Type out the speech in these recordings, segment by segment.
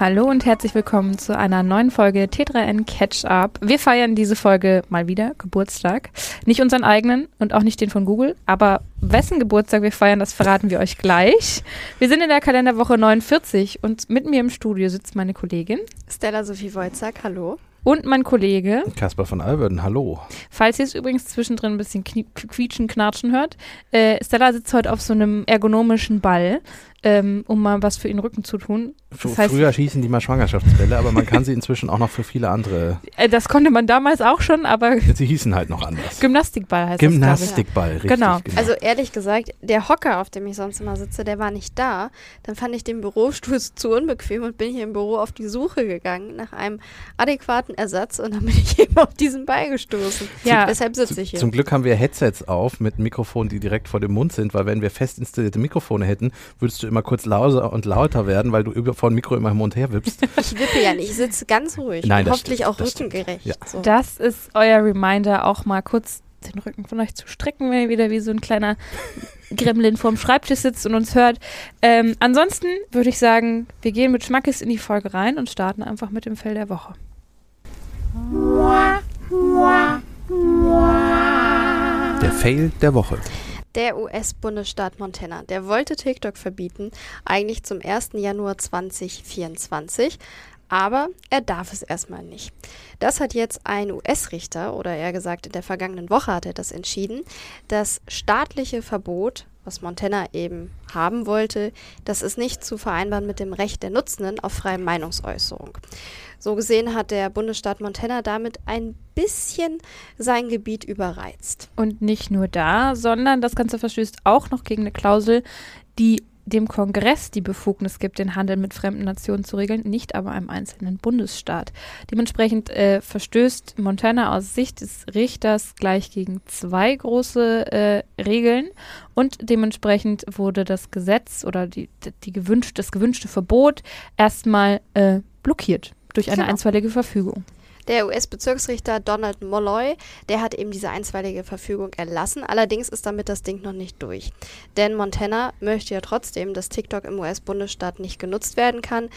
Hallo und herzlich willkommen zu einer neuen Folge T3N Catch Up. Wir feiern diese Folge mal wieder Geburtstag. Nicht unseren eigenen und auch nicht den von Google, aber wessen Geburtstag wir feiern, das verraten wir euch gleich. Wir sind in der Kalenderwoche 49 und mit mir im Studio sitzt meine Kollegin Stella Sophie Wojcak, hallo. Und mein Kollege Kaspar von Alverden, hallo. Falls ihr es übrigens zwischendrin ein bisschen quietschen, knatschen hört, äh, Stella sitzt heute auf so einem ergonomischen Ball ähm, um mal was für ihren Rücken zu tun. Das heißt, Früher schießen die mal Schwangerschaftsbälle, aber man kann sie inzwischen auch noch für viele andere. Äh, das konnte man damals auch schon, aber. Sie hießen halt noch anders. Gymnastikball heißt Gymnastikball, das, richtig, genau. genau. Also ehrlich gesagt, der Hocker, auf dem ich sonst immer sitze, der war nicht da. Dann fand ich den Bürostuhl zu unbequem und bin hier im Büro auf die Suche gegangen nach einem adäquaten Ersatz und dann bin ich eben auf diesen Ball gestoßen. Ja. Deshalb sitze ich hier. Zum Glück haben wir Headsets auf mit Mikrofonen, die direkt vor dem Mund sind, weil wenn wir fest installierte Mikrofone hätten, würdest du immer kurz lauter und lauter werden, weil du über, vor dem Mikro immer hin und her wippst. Ich wippe ja nicht, ich sitze ganz ruhig. Nein, hoffentlich stimmt, auch rückengerecht. Ja. So. Das ist euer Reminder, auch mal kurz den Rücken von euch zu strecken, wenn ihr wieder wie so ein kleiner Gremlin vorm Schreibtisch sitzt und uns hört. Ähm, ansonsten würde ich sagen, wir gehen mit Schmackes in die Folge rein und starten einfach mit dem Fell der Woche. Der Fail der Woche. Der US-Bundesstaat Montana, der wollte TikTok verbieten, eigentlich zum 1. Januar 2024, aber er darf es erstmal nicht. Das hat jetzt ein US-Richter, oder eher gesagt in der vergangenen Woche hat er das entschieden, das staatliche Verbot was Montana eben haben wollte, das ist nicht zu vereinbaren mit dem Recht der Nutzenden auf freie Meinungsäußerung. So gesehen hat der Bundesstaat Montana damit ein bisschen sein Gebiet überreizt. Und nicht nur da, sondern das Ganze verstößt auch noch gegen eine Klausel, dem Kongress die Befugnis gibt, den Handel mit fremden Nationen zu regeln, nicht aber einem einzelnen Bundesstaat. Dementsprechend äh, verstößt Montana aus Sicht des Richters gleich gegen zwei große äh, Regeln und dementsprechend wurde das Gesetz oder die, die gewünscht, das gewünschte Verbot erstmal äh, blockiert durch eine genau. einstweilige Verfügung. Der US-Bezirksrichter Donald Molloy, der hat eben diese einstweilige Verfügung erlassen. Allerdings ist damit das Ding noch nicht durch. Denn Montana möchte ja trotzdem, dass TikTok im US-Bundesstaat nicht genutzt werden kann.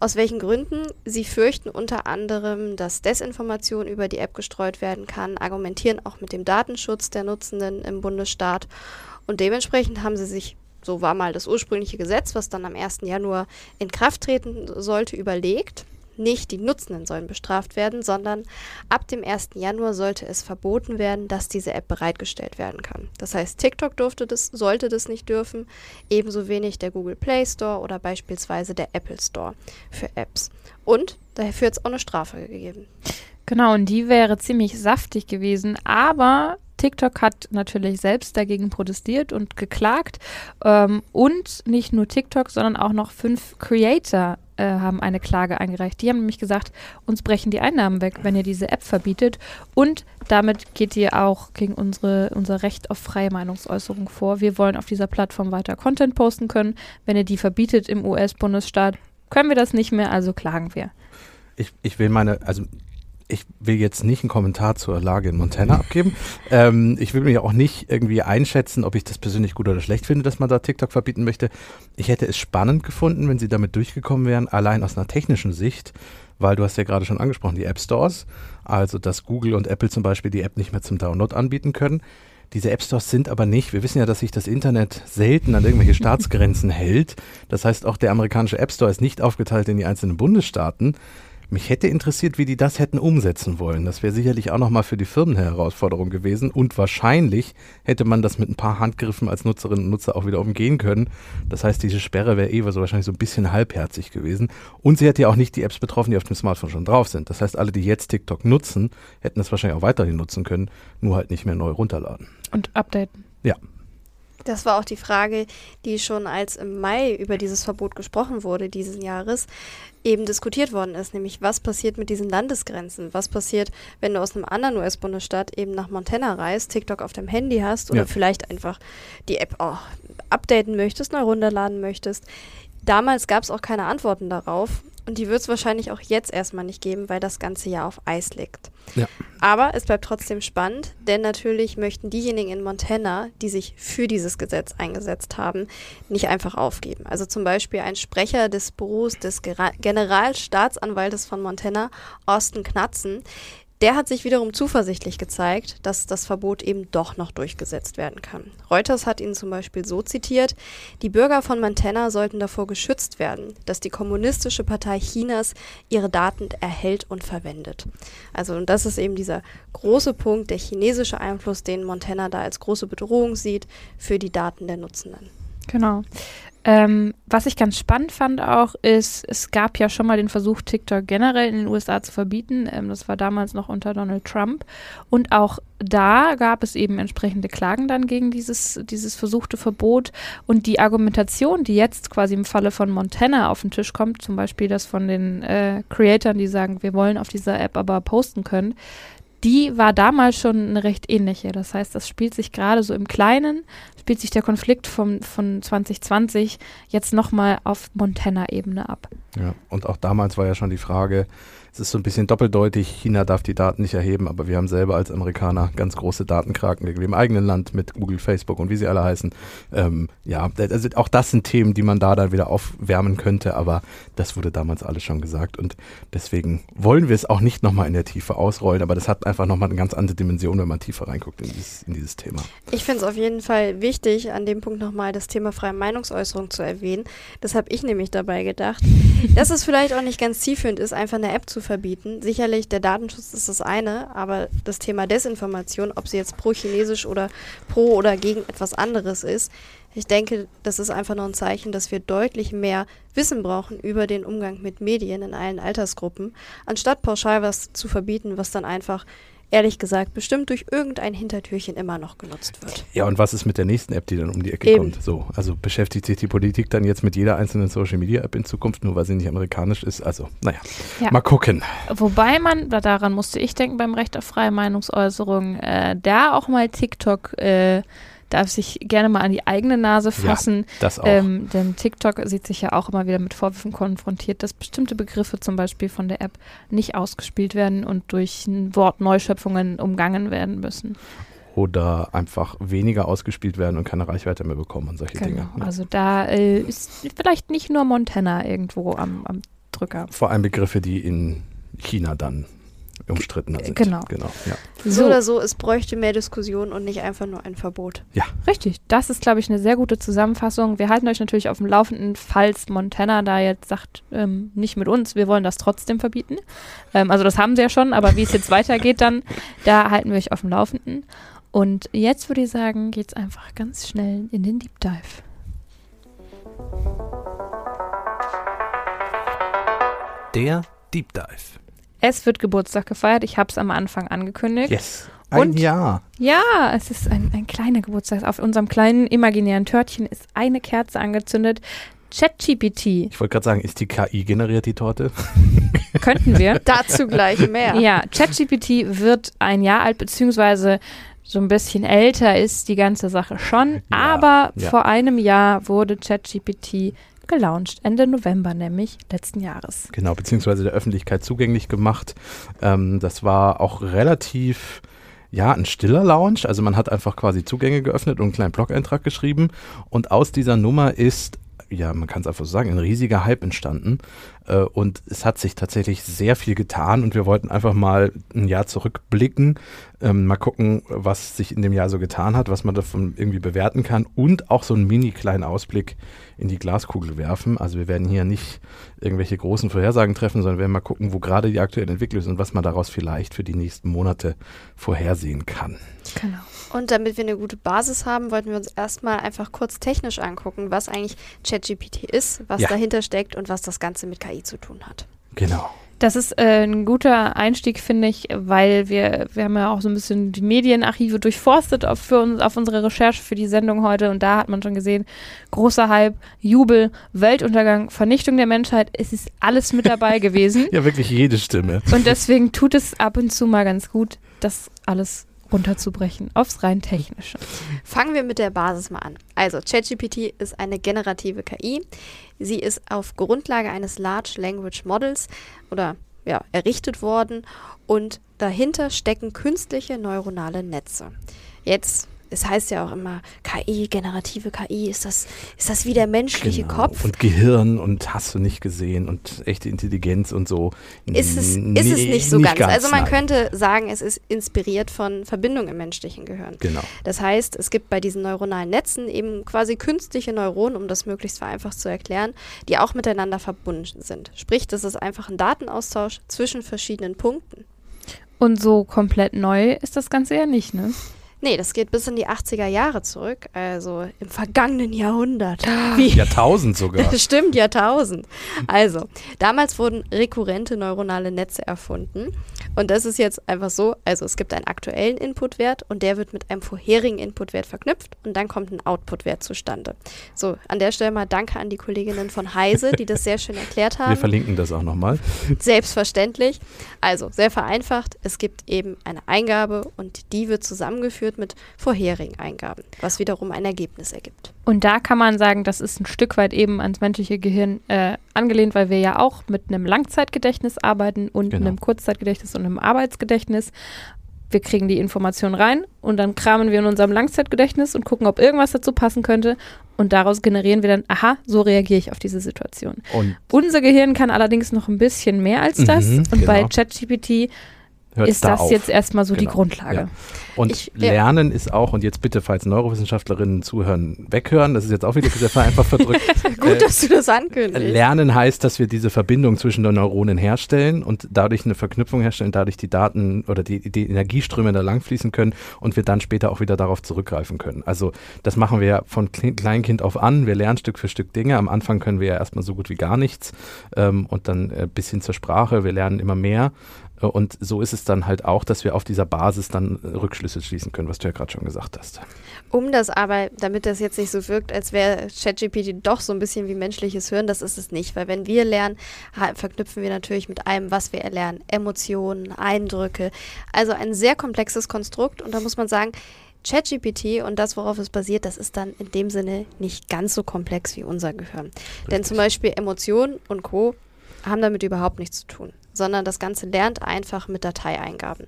Aus welchen Gründen? Sie fürchten unter anderem, dass Desinformation über die App gestreut werden kann, argumentieren auch mit dem Datenschutz der Nutzenden im Bundesstaat und dementsprechend haben sie sich so war mal das ursprüngliche Gesetz, was dann am 1. Januar in Kraft treten sollte, überlegt nicht die Nutzenden sollen bestraft werden, sondern ab dem 1. Januar sollte es verboten werden, dass diese App bereitgestellt werden kann. Das heißt, TikTok durfte das, sollte das nicht dürfen, ebenso wenig der Google Play Store oder beispielsweise der Apple Store für Apps. Und dafür hat es auch eine Strafe gegeben. Genau, und die wäre ziemlich saftig gewesen, aber TikTok hat natürlich selbst dagegen protestiert und geklagt. Ähm, und nicht nur TikTok, sondern auch noch fünf Creator äh, haben eine Klage eingereicht. Die haben nämlich gesagt, uns brechen die Einnahmen weg, wenn ihr diese App verbietet. Und damit geht ihr auch gegen unsere, unser Recht auf freie Meinungsäußerung vor. Wir wollen auf dieser Plattform weiter Content posten können. Wenn ihr die verbietet im US-Bundesstaat, können wir das nicht mehr, also klagen wir. Ich, ich will meine, also ich will jetzt nicht einen Kommentar zur Lage in Montana abgeben. Ähm, ich will mir auch nicht irgendwie einschätzen, ob ich das persönlich gut oder schlecht finde, dass man da TikTok verbieten möchte. Ich hätte es spannend gefunden, wenn sie damit durchgekommen wären, allein aus einer technischen Sicht, weil du hast ja gerade schon angesprochen, die App Stores, also dass Google und Apple zum Beispiel die App nicht mehr zum Download anbieten können. Diese App Stores sind aber nicht, wir wissen ja, dass sich das Internet selten an irgendwelche Staatsgrenzen hält. Das heißt, auch der amerikanische App Store ist nicht aufgeteilt in die einzelnen Bundesstaaten. Mich hätte interessiert, wie die das hätten umsetzen wollen. Das wäre sicherlich auch nochmal für die Firmen eine Herausforderung gewesen. Und wahrscheinlich hätte man das mit ein paar Handgriffen als Nutzerinnen und Nutzer auch wieder umgehen können. Das heißt, diese Sperre wäre eh so wahrscheinlich so ein bisschen halbherzig gewesen. Und sie hätte ja auch nicht die Apps betroffen, die auf dem Smartphone schon drauf sind. Das heißt, alle, die jetzt TikTok nutzen, hätten das wahrscheinlich auch weiterhin nutzen können, nur halt nicht mehr neu runterladen. Und updaten. Ja, das war auch die Frage, die schon als im Mai über dieses Verbot gesprochen wurde, dieses Jahres, eben diskutiert worden ist, nämlich was passiert mit diesen Landesgrenzen? Was passiert, wenn du aus einem anderen US-Bundesstaat eben nach Montana reist, TikTok auf dem Handy hast oder ja. vielleicht einfach die App auch updaten möchtest, neu runterladen möchtest? Damals gab es auch keine Antworten darauf. Und die wird es wahrscheinlich auch jetzt erstmal nicht geben, weil das Ganze ja auf Eis liegt. Ja. Aber es bleibt trotzdem spannend, denn natürlich möchten diejenigen in Montana, die sich für dieses Gesetz eingesetzt haben, nicht einfach aufgeben. Also zum Beispiel ein Sprecher des Büros des Generalstaatsanwaltes von Montana, Austin Knatzen, der hat sich wiederum zuversichtlich gezeigt, dass das Verbot eben doch noch durchgesetzt werden kann. Reuters hat ihn zum Beispiel so zitiert, die Bürger von Montana sollten davor geschützt werden, dass die Kommunistische Partei Chinas ihre Daten erhält und verwendet. Also und das ist eben dieser große Punkt, der chinesische Einfluss, den Montana da als große Bedrohung sieht für die Daten der Nutzenden. Genau. Ähm, was ich ganz spannend fand auch, ist, es gab ja schon mal den Versuch, TikTok generell in den USA zu verbieten. Ähm, das war damals noch unter Donald Trump. Und auch da gab es eben entsprechende Klagen dann gegen dieses, dieses versuchte Verbot. Und die Argumentation, die jetzt quasi im Falle von Montana auf den Tisch kommt, zum Beispiel das von den äh, Creatoren, die sagen, wir wollen auf dieser App aber posten können, die war damals schon eine recht ähnliche. Das heißt, das spielt sich gerade so im Kleinen, spielt sich der Konflikt vom, von 2020 jetzt nochmal auf Montana-Ebene ab. Ja, und auch damals war ja schon die Frage, es ist so ein bisschen doppeldeutig, China darf die Daten nicht erheben, aber wir haben selber als Amerikaner ganz große Datenkraken im eigenen Land mit Google, Facebook und wie sie alle heißen. Ähm, ja, also auch das sind Themen, die man da dann wieder aufwärmen könnte, aber das wurde damals alles schon gesagt und deswegen wollen wir es auch nicht nochmal in der Tiefe ausrollen, aber das hat einfach nochmal eine ganz andere Dimension, wenn man tiefer reinguckt in dieses, in dieses Thema. Ich finde es auf jeden Fall wichtig, an dem Punkt nochmal das Thema freie Meinungsäußerung zu erwähnen. Das habe ich nämlich dabei gedacht, dass es vielleicht auch nicht ganz zielführend ist, einfach eine App zu verbieten. Sicherlich, der Datenschutz ist das eine, aber das Thema Desinformation, ob sie jetzt pro-chinesisch oder pro oder gegen etwas anderes ist, ich denke, das ist einfach nur ein Zeichen, dass wir deutlich mehr Wissen brauchen über den Umgang mit Medien in allen Altersgruppen, anstatt pauschal was zu verbieten, was dann einfach ehrlich gesagt bestimmt durch irgendein Hintertürchen immer noch genutzt wird. Ja, und was ist mit der nächsten App, die dann um die Ecke Eben. kommt? So, also beschäftigt sich die Politik dann jetzt mit jeder einzelnen Social Media App in Zukunft, nur weil sie nicht amerikanisch ist? Also, naja, Ja. mal gucken. Wobei man, da- daran musste ich denken beim Recht auf freie Meinungsäußerung, äh, da auch mal TikTok äh, darf sich gerne mal an die eigene Nase fassen. Das auch. Ähm, denn TikTok sieht sich ja auch immer wieder mit Vorwürfen konfrontiert, dass bestimmte Begriffe zum Beispiel von der App nicht ausgespielt werden und durch Wortneuschöpfungen umgangen werden müssen. Oder einfach weniger ausgespielt werden und keine Reichweite mehr bekommen und solche Dinge. ne? Also da äh, ist vielleicht nicht nur Montana irgendwo am, am Drücker. Vor allem Begriffe, die in China dann umstrittener sind. Genau. genau ja. So oder so, es bräuchte mehr Diskussion und nicht einfach nur ein Verbot. Richtig, das ist, glaube ich, eine sehr gute Zusammenfassung. Wir halten euch natürlich auf dem Laufenden, falls Montana da jetzt sagt, ähm, nicht mit uns, wir wollen das trotzdem verbieten. Ähm, also das haben sie ja schon, aber wie es jetzt weitergeht dann, da halten wir euch auf dem Laufenden. Und jetzt würde ich sagen, geht's einfach ganz schnell in den Deep Dive. Der Deep Dive. Es wird Geburtstag gefeiert, ich habe es am Anfang angekündigt. Yes. Ein Und- Jahr. Ja, es ist ein, ein kleiner Geburtstag. Auf unserem kleinen imaginären Törtchen ist eine Kerze angezündet. ChatGPT Ich wollte gerade sagen, ist die KI generiert die Torte? könnten wir. Dazu gleich mehr. Ja, ChatGPT wird ein Jahr alt, beziehungsweise so ein bisschen älter ist die ganze Sache schon. Ja, aber ja. vor einem Jahr wurde ChatGPT gelauncht, Ende November nämlich letzten Jahres. Genau, beziehungsweise der Öffentlichkeit zugänglich gemacht. Ähm, das war auch relativ, ja, ein stiller Launch. Also man hat einfach quasi Zugänge geöffnet und einen kleinen Blog-Eintrag geschrieben. Und aus dieser Nummer ist, ja, man kann es einfach so sagen, ein riesiger Hype entstanden. Äh, und es hat sich tatsächlich sehr viel getan und wir wollten einfach mal ein Jahr zurückblicken, ähm, mal gucken, was sich in dem Jahr so getan hat, was man davon irgendwie bewerten kann und auch so einen mini kleinen Ausblick in die Glaskugel werfen. Also wir werden hier nicht irgendwelche großen Vorhersagen treffen, sondern werden mal gucken, wo gerade die aktuelle Entwicklung ist und was man daraus vielleicht für die nächsten Monate vorhersehen kann. Genau. Und damit wir eine gute Basis haben, wollten wir uns erstmal einfach kurz technisch angucken, was eigentlich ChatGPT ist, was Ja. dahinter steckt und was das Ganze mit KI zu tun hat. Genau. Das ist äh, ein guter Einstieg, finde ich, weil wir, wir haben ja auch so ein bisschen die Medienarchive durchforstet auf, für uns, auf unsere Recherche für die Sendung heute und da hat man schon gesehen, großer Hype, Jubel, Weltuntergang, Vernichtung der Menschheit, es ist alles mit dabei gewesen Ja, wirklich jede Stimme. und deswegen tut es ab und zu mal ganz gut, das alles runterzubrechen aufs rein technische. Fangen wir mit der Basis mal an. Also ChatGPT ist eine generative KI. Sie ist auf Grundlage eines Large Language Models oder ja, errichtet worden und dahinter stecken künstliche neuronale Netze. Jetzt es heißt ja auch immer KI, generative KI, ist das, ist das wie der menschliche Genau. Kopf? Und Gehirn und hast du nicht gesehen und echte Intelligenz und so. Ist es, N- ist es nee, nicht so ganz. Also man nein. könnte sagen, es ist inspiriert von Verbindungen im menschlichen Gehirn. Genau. Das heißt, es gibt bei diesen neuronalen Netzen eben quasi künstliche Neuronen, um das möglichst vereinfacht zu erklären, die auch miteinander verbunden sind. Sprich, das ist einfach ein Datenaustausch zwischen verschiedenen Punkten. Und so komplett neu ist das Ganze ja nicht, ne? Nee, das geht bis in die 80er Jahre zurück, also im vergangenen Jahrhundert. Jahrtausend sogar. Stimmt, Jahrtausend. Also, damals wurden rekurrente neuronale Netze erfunden. Und das ist jetzt einfach so, also es gibt einen aktuellen Inputwert und der wird mit einem vorherigen Inputwert verknüpft und dann kommt ein Outputwert zustande. So, an der Stelle mal danke an die Kolleginnen von Heise, die das sehr schön erklärt Wir haben. verlinken das auch nochmal. Selbstverständlich. Also, sehr vereinfacht, es gibt eben eine Eingabe und die wird zusammengeführt mit vorherigen Eingaben, was wiederum ein Ergebnis ergibt. Und da kann man sagen, das ist ein Stück weit eben ans menschliche Gehirn äh, angelehnt, weil wir ja auch mit einem Langzeitgedächtnis arbeiten und Genau. einem Kurzzeitgedächtnis und einem Arbeitsgedächtnis. Wir kriegen die Information rein und dann kramen wir in unserem Langzeitgedächtnis und gucken, ob irgendwas dazu passen könnte. Und daraus generieren wir dann, aha, so reagiere ich auf diese Situation. Und Unser Gehirn kann allerdings noch ein bisschen mehr als das. Mhm, und bei genau. ChatGPT hört ist da das auf. jetzt erstmal so die Genau, Grundlage. ja. Und Ich-. Lernen ist auch, und jetzt bitte, falls Neurowissenschaftlerinnen zuhören, weghören, das ist jetzt auch wieder sehr vereinfacht verdrückt. Gut, Äh, dass du das ankündigst. Lernen heißt, dass wir diese Verbindung zwischen den Neuronen herstellen und dadurch eine Verknüpfung herstellen, dadurch die Daten oder die, die Energieströme da langfließen können und wir dann später auch wieder darauf zurückgreifen können. Also das machen wir ja von Kle- Kleinkind auf an. Wir lernen Stück für Stück Dinge. Am Anfang können wir ja erstmal so gut wie gar nichts ähm, und dann äh, bis hin zur Sprache. Wir lernen immer mehr. Äh, Und so ist es dann halt auch, dass wir auf dieser Basis dann äh, Rückschlüsse schließen können, was du ja gerade schon gesagt hast. Um das aber, damit das jetzt nicht so wirkt, als wäre ChatGPT doch so ein bisschen wie menschliches Hören, das ist es nicht. Weil wenn wir lernen, verknüpfen wir natürlich mit allem, was wir erlernen. Emotionen, Eindrücke. Also ein sehr komplexes Konstrukt. Und da muss man sagen, ChatGPT und das, worauf es basiert, das ist dann in dem Sinne nicht ganz so komplex wie unser Gehirn. Denn zum Beispiel Emotionen und Co. haben damit überhaupt nichts zu tun, sondern das Ganze lernt einfach mit Dateieingaben.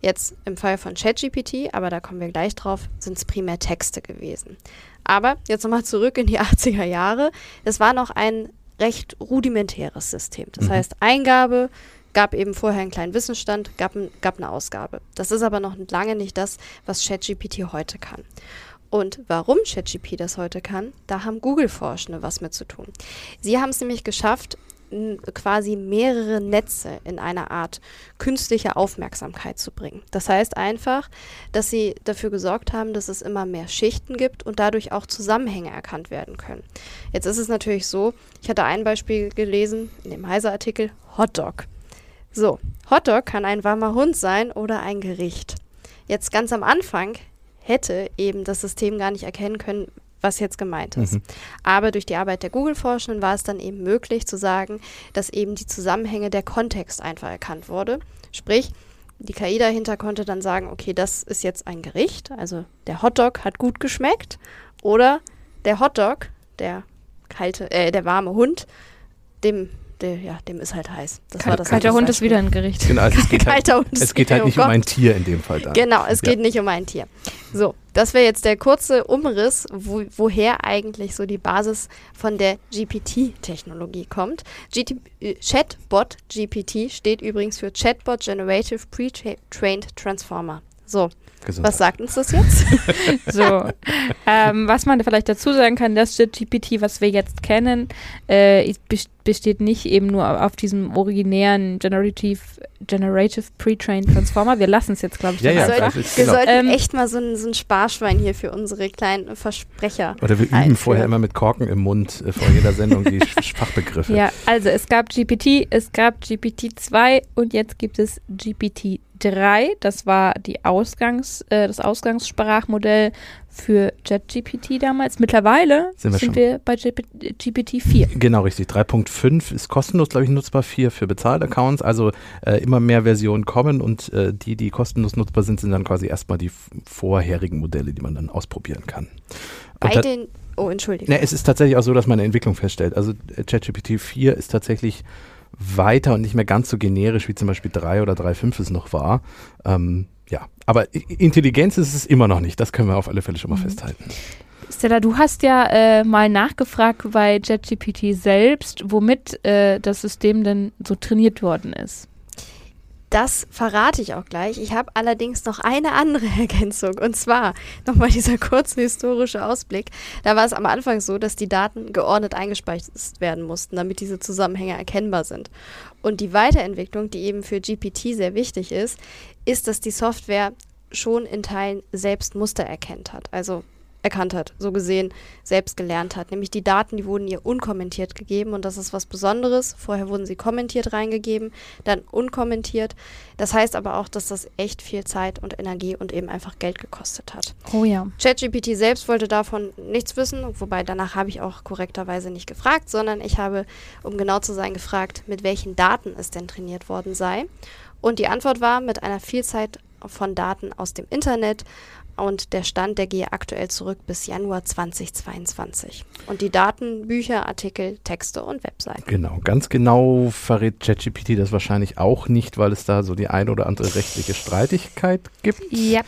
Jetzt im Fall von ChatGPT, aber da kommen wir gleich drauf, sind es primär Texte gewesen. Aber jetzt nochmal zurück in die 80er Jahre. Es war noch ein recht rudimentäres System. Das Mhm. heißt, Eingabe gab eben vorher einen kleinen Wissensstand, gab, gab eine Ausgabe. Das ist aber noch lange nicht das, was ChatGPT heute kann. Und warum ChatGPT das heute kann, da haben Google-Forschende was mit zu tun. Sie haben es nämlich geschafft, quasi mehrere Netze in einer Art künstliche Aufmerksamkeit zu bringen. Das heißt einfach, dass sie dafür gesorgt haben, dass es immer mehr Schichten gibt und dadurch auch Zusammenhänge erkannt werden können. Jetzt ist es natürlich so, ich hatte ein Beispiel gelesen in dem Heise-Artikel, Hotdog. So, Hotdog kann ein warmer Hund sein oder ein Gericht. Jetzt ganz am Anfang hätte eben das System gar nicht erkennen können, was jetzt gemeint ist. Mhm. Aber durch die Arbeit der Google-Forschenden war es dann eben möglich zu sagen, dass eben die Zusammenhänge der Kontext einfach erkannt wurde. Sprich, die KI dahinter konnte dann sagen, okay, das ist jetzt ein Gericht, also der Hotdog hat gut geschmeckt oder der Hotdog, der kalte, äh, der warme Hund, dem, der, ja, dem ist halt heiß. Das war das Kalter als Hund ist Beispiel. wieder ein Gericht. Genau, also es geht halt, ist es geht halt nicht um ein Tier in dem Fall dann. Genau, es Ja. geht nicht um ein Tier. So, das wäre jetzt der kurze Umriss, wo, woher eigentlich so die Basis von der GPT-Technologie kommt. GT, äh, Chatbot GPT steht übrigens für Chatbot Generative Pre-Trained Transformer. So, Gesundheit. was sagt uns das jetzt? So, ähm, was man vielleicht dazu sagen kann, das GPT, was wir jetzt kennen, äh, besteht nicht eben nur auf diesem originären Generative, Generative Pre-Trained Transformer. Wir lassen es jetzt, glaube ich, Ja, ja, dabei. Soll- das ist, Wir genau. sollten Ähm, echt mal so ein, so ein Sparschwein hier für unsere kleinen Versprecher. Oder wir üben einführen. vorher immer mit Korken im Mund äh, vor jeder Sendung die Fachbegriffe. Ja, also es gab GPT, es gab GPT-2 und jetzt gibt es GPT 3, das war die Ausgangs, äh, das Ausgangssprachmodell für JetGPT damals. Mittlerweile Sind wir sind wir bei GPT 4. Genau, richtig. 3.5 ist kostenlos, glaube ich, nutzbar. 4 für Bezahlaccounts. Also äh, immer mehr Versionen kommen und äh, die, die kostenlos nutzbar sind, sind dann quasi erstmal die vorherigen Modelle, die man dann ausprobieren kann. Bei Und den. Oh, Entschuldigung. Ne, es ist tatsächlich auch so, dass man eine Entwicklung feststellt. Also äh, ChatGPT 4 ist tatsächlich weiter und nicht mehr ganz so generisch wie zum Beispiel 3 oder 3.5 es noch war. Ähm, ja, aber Intelligenz ist es immer noch nicht. Das können wir auf alle Fälle schon mal Mhm. festhalten. Stella, du hast ja äh, mal nachgefragt bei JetGPT selbst, womit äh, das System denn so trainiert worden ist. Das verrate ich auch gleich. Ich habe allerdings noch eine andere Ergänzung. Und zwar nochmal dieser kurze historische Ausblick. Da war es am Anfang so, dass die Daten geordnet eingespeist werden mussten, damit diese Zusammenhänge erkennbar sind. Und die Weiterentwicklung, die eben für GPT sehr wichtig ist, ist, dass die Software schon in Teilen selbst Muster erkennt hat. Also erkannt hat, so gesehen selbst gelernt hat. Nämlich die Daten, die wurden ihr unkommentiert gegeben und das ist was Besonderes. Vorher wurden sie kommentiert reingegeben, dann unkommentiert. Das heißt aber auch, dass das echt viel Zeit und Energie und eben einfach Geld gekostet hat. Oh ja. ChatGPT selbst wollte davon nichts wissen, wobei danach habe ich auch korrekterweise nicht gefragt, sondern ich habe, um genau zu sein, gefragt, mit welchen Daten es denn trainiert worden sei. Und die Antwort war mit einer Vielzahl von Daten aus dem Internet und der Stand, der gehe aktuell zurück bis Januar 2022. Und die Daten, Bücher, Artikel, Texte und Webseiten. Genau, ganz genau verrät ChatGPT das wahrscheinlich auch nicht, weil es da so die eine oder andere rechtliche Streitigkeit gibt. Ja.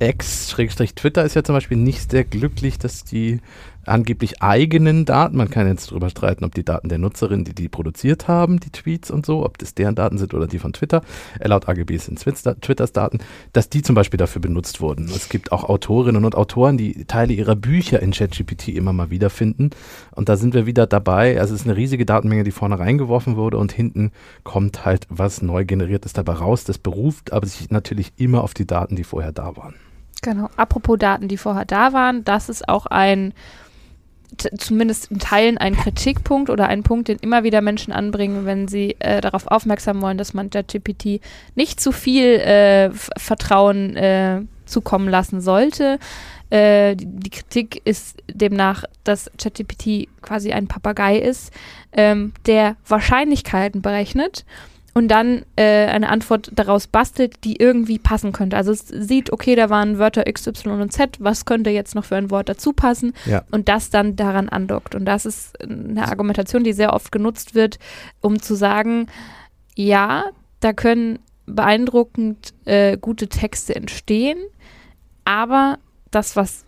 X-Twitter ist ja zum Beispiel nicht sehr glücklich, dass die angeblich eigenen Daten, man kann jetzt darüber streiten, ob die Daten der Nutzerin, die die produziert haben, die Tweets und so, ob das deren Daten sind oder die von Twitter, äh, laut AGB sind Twitter- Twitters Daten, dass die zum Beispiel dafür benutzt wurden. Es gibt auch Autorinnen und Autoren, die Teile ihrer Bücher in ChatGPT immer mal wiederfinden und da sind wir wieder dabei, also es ist eine riesige Datenmenge, die vorne reingeworfen wurde. Und hinten kommt halt was neu generiertes dabei raus, das beruft aber sich natürlich immer auf die Daten, die vorher da waren. Genau. Apropos Daten, die vorher da waren, das ist auch ein, zumindest in Teilen ein Kritikpunkt oder ein Punkt, den immer wieder Menschen anbringen, wenn sie äh, darauf aufmerksam wollen, dass man JetGPT nicht zu viel äh, Vertrauen äh, zukommen lassen sollte. Äh, die, die Kritik ist demnach, dass ChatGPT quasi ein Papagei ist, ähm, der Wahrscheinlichkeiten berechnet und dann äh, eine Antwort daraus bastelt, die irgendwie passen könnte. Also es sieht, okay, da waren Wörter X, Y und Z, was könnte jetzt noch für ein Wort dazu passen Ja. und das dann daran andockt. Und das ist eine Argumentation, die sehr oft genutzt wird, um zu sagen, ja, da können beeindruckend äh, gute Texte entstehen, aber das, was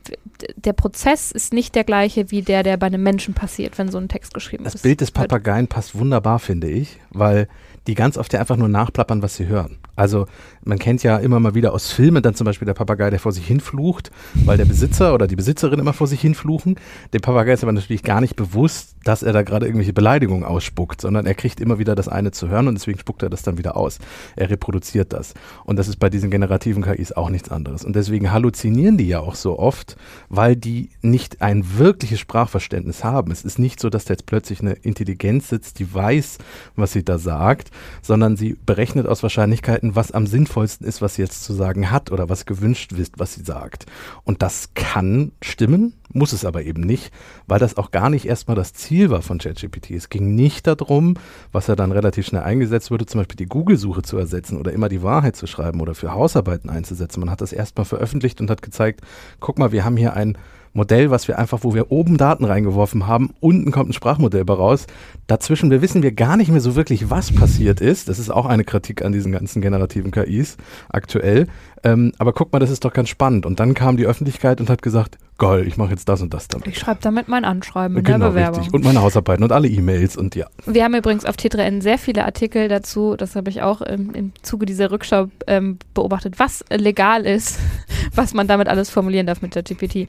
der Prozess ist nicht der gleiche wie der, der bei einem Menschen passiert, wenn so ein Text geschrieben Das ist. Bild des Papageien passt wunderbar, finde ich, weil die ganz oft ja einfach nur nachplappern, was sie hören. Also man kennt ja immer mal wieder aus Filmen dann zum Beispiel der Papagei, der vor sich hin flucht, weil der Besitzer oder die Besitzerin immer vor sich hin fluchen. Dem Papagei ist aber natürlich gar nicht bewusst, dass er da gerade irgendwelche Beleidigungen ausspuckt, sondern er kriegt immer wieder das eine zu hören und deswegen spuckt er das dann wieder aus. Er reproduziert das. Und das ist bei diesen generativen KIs auch nichts anderes. Und deswegen halluzinieren die ja auch so oft, weil die nicht ein wirkliches Sprachverständnis haben. Es ist nicht so, dass da jetzt plötzlich eine Intelligenz sitzt, die weiß, was sie da sagt, sondern sie berechnet aus Wahrscheinlichkeiten, was am sinnvollsten ist, was sie jetzt zu sagen hat oder was gewünscht ist, was sie sagt. Und das kann stimmen, muss es aber eben nicht, weil das auch gar nicht erstmal das Ziel war von ChatGPT. Es ging nicht darum, was ja dann relativ schnell eingesetzt wurde, zum Beispiel die Google-Suche zu ersetzen oder immer die Wahrheit zu schreiben oder für Hausarbeiten einzusetzen. Man hat das erstmal veröffentlicht und hat gezeigt, guck mal, wir haben hier ein Modell, was wir einfach, wo wir oben Daten reingeworfen haben, unten kommt ein Sprachmodell raus. Dazwischen, wissen wir gar nicht mehr so wirklich, was passiert ist. Das ist auch eine Kritik an diesen ganzen generativen KIs aktuell. Ähm, aber guck mal, das ist doch ganz spannend. Und dann kam die Öffentlichkeit und hat gesagt, geil, ich mache jetzt das und das damit. Ich schreibe damit mein Anschreiben in der genau, Bewerbung. richtig. Und meine Hausarbeiten und alle E-Mails und ja. Wir haben übrigens auf T3N sehr viele Artikel dazu, das habe ich auch im, im Zuge dieser Rückschau ähm, beobachtet, was legal ist, was man damit alles formulieren darf mit der GPT.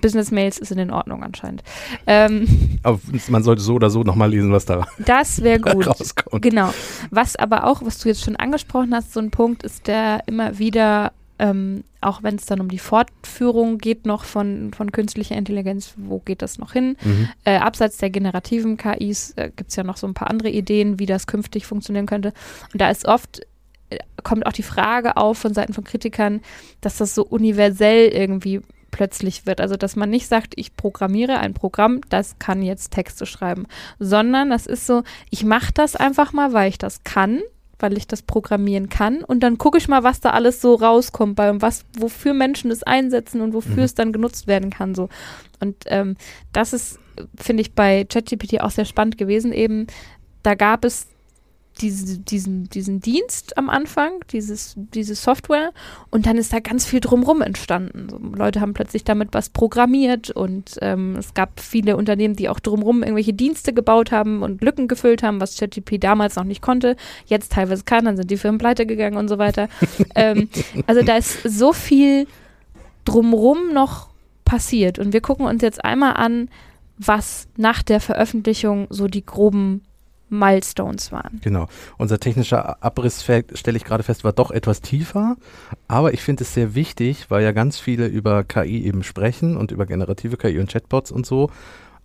Business Mails ist in Ordnung anscheinend. Ähm, Aber man sollte so oder so nochmal lesen, was da das wäre gut. rauskommt. Genau. Was aber auch, was du jetzt schon angesprochen hast, so ein Punkt ist, der immer wieder, ähm, auch wenn es dann um die Fortführung geht noch von, von künstlicher Intelligenz, wo geht das noch hin? Mhm. Äh, abseits der generativen KIs äh, gibt es ja noch so ein paar andere Ideen, wie das künftig funktionieren könnte. Und da ist oft äh, kommt auch die Frage auf von Seiten von Kritikern, dass das so universell irgendwie plötzlich wird. Also, dass man nicht sagt, ich programmiere ein Programm, das kann jetzt Texte schreiben, sondern das ist so, ich mache das einfach mal, weil ich das kann weil ich das programmieren kann. Und dann gucke ich mal, was da alles so rauskommt, bei was, wofür Menschen es einsetzen und wofür mhm. es dann genutzt werden kann. So. Und ähm, das ist, finde ich, bei ChatGPT auch sehr spannend gewesen. Eben, da gab es diese, diesen, diesen Dienst am Anfang, dieses, diese Software, und dann ist da ganz viel drumrum entstanden. So, Leute haben plötzlich damit was programmiert und ähm, es gab viele Unternehmen, die auch drumrum irgendwelche Dienste gebaut haben und Lücken gefüllt haben, was ChatGPT damals noch nicht konnte, jetzt teilweise kann, dann sind die Firmen pleite gegangen und so weiter. ähm, also da ist so viel drumrum noch passiert und wir gucken uns jetzt einmal an, was nach der Veröffentlichung so die groben Milestones waren. Genau. Unser technischer Abriss, stelle ich gerade fest, war doch etwas tiefer. Aber ich finde es sehr wichtig, weil ja ganz viele über KI eben sprechen und über generative KI und Chatbots und so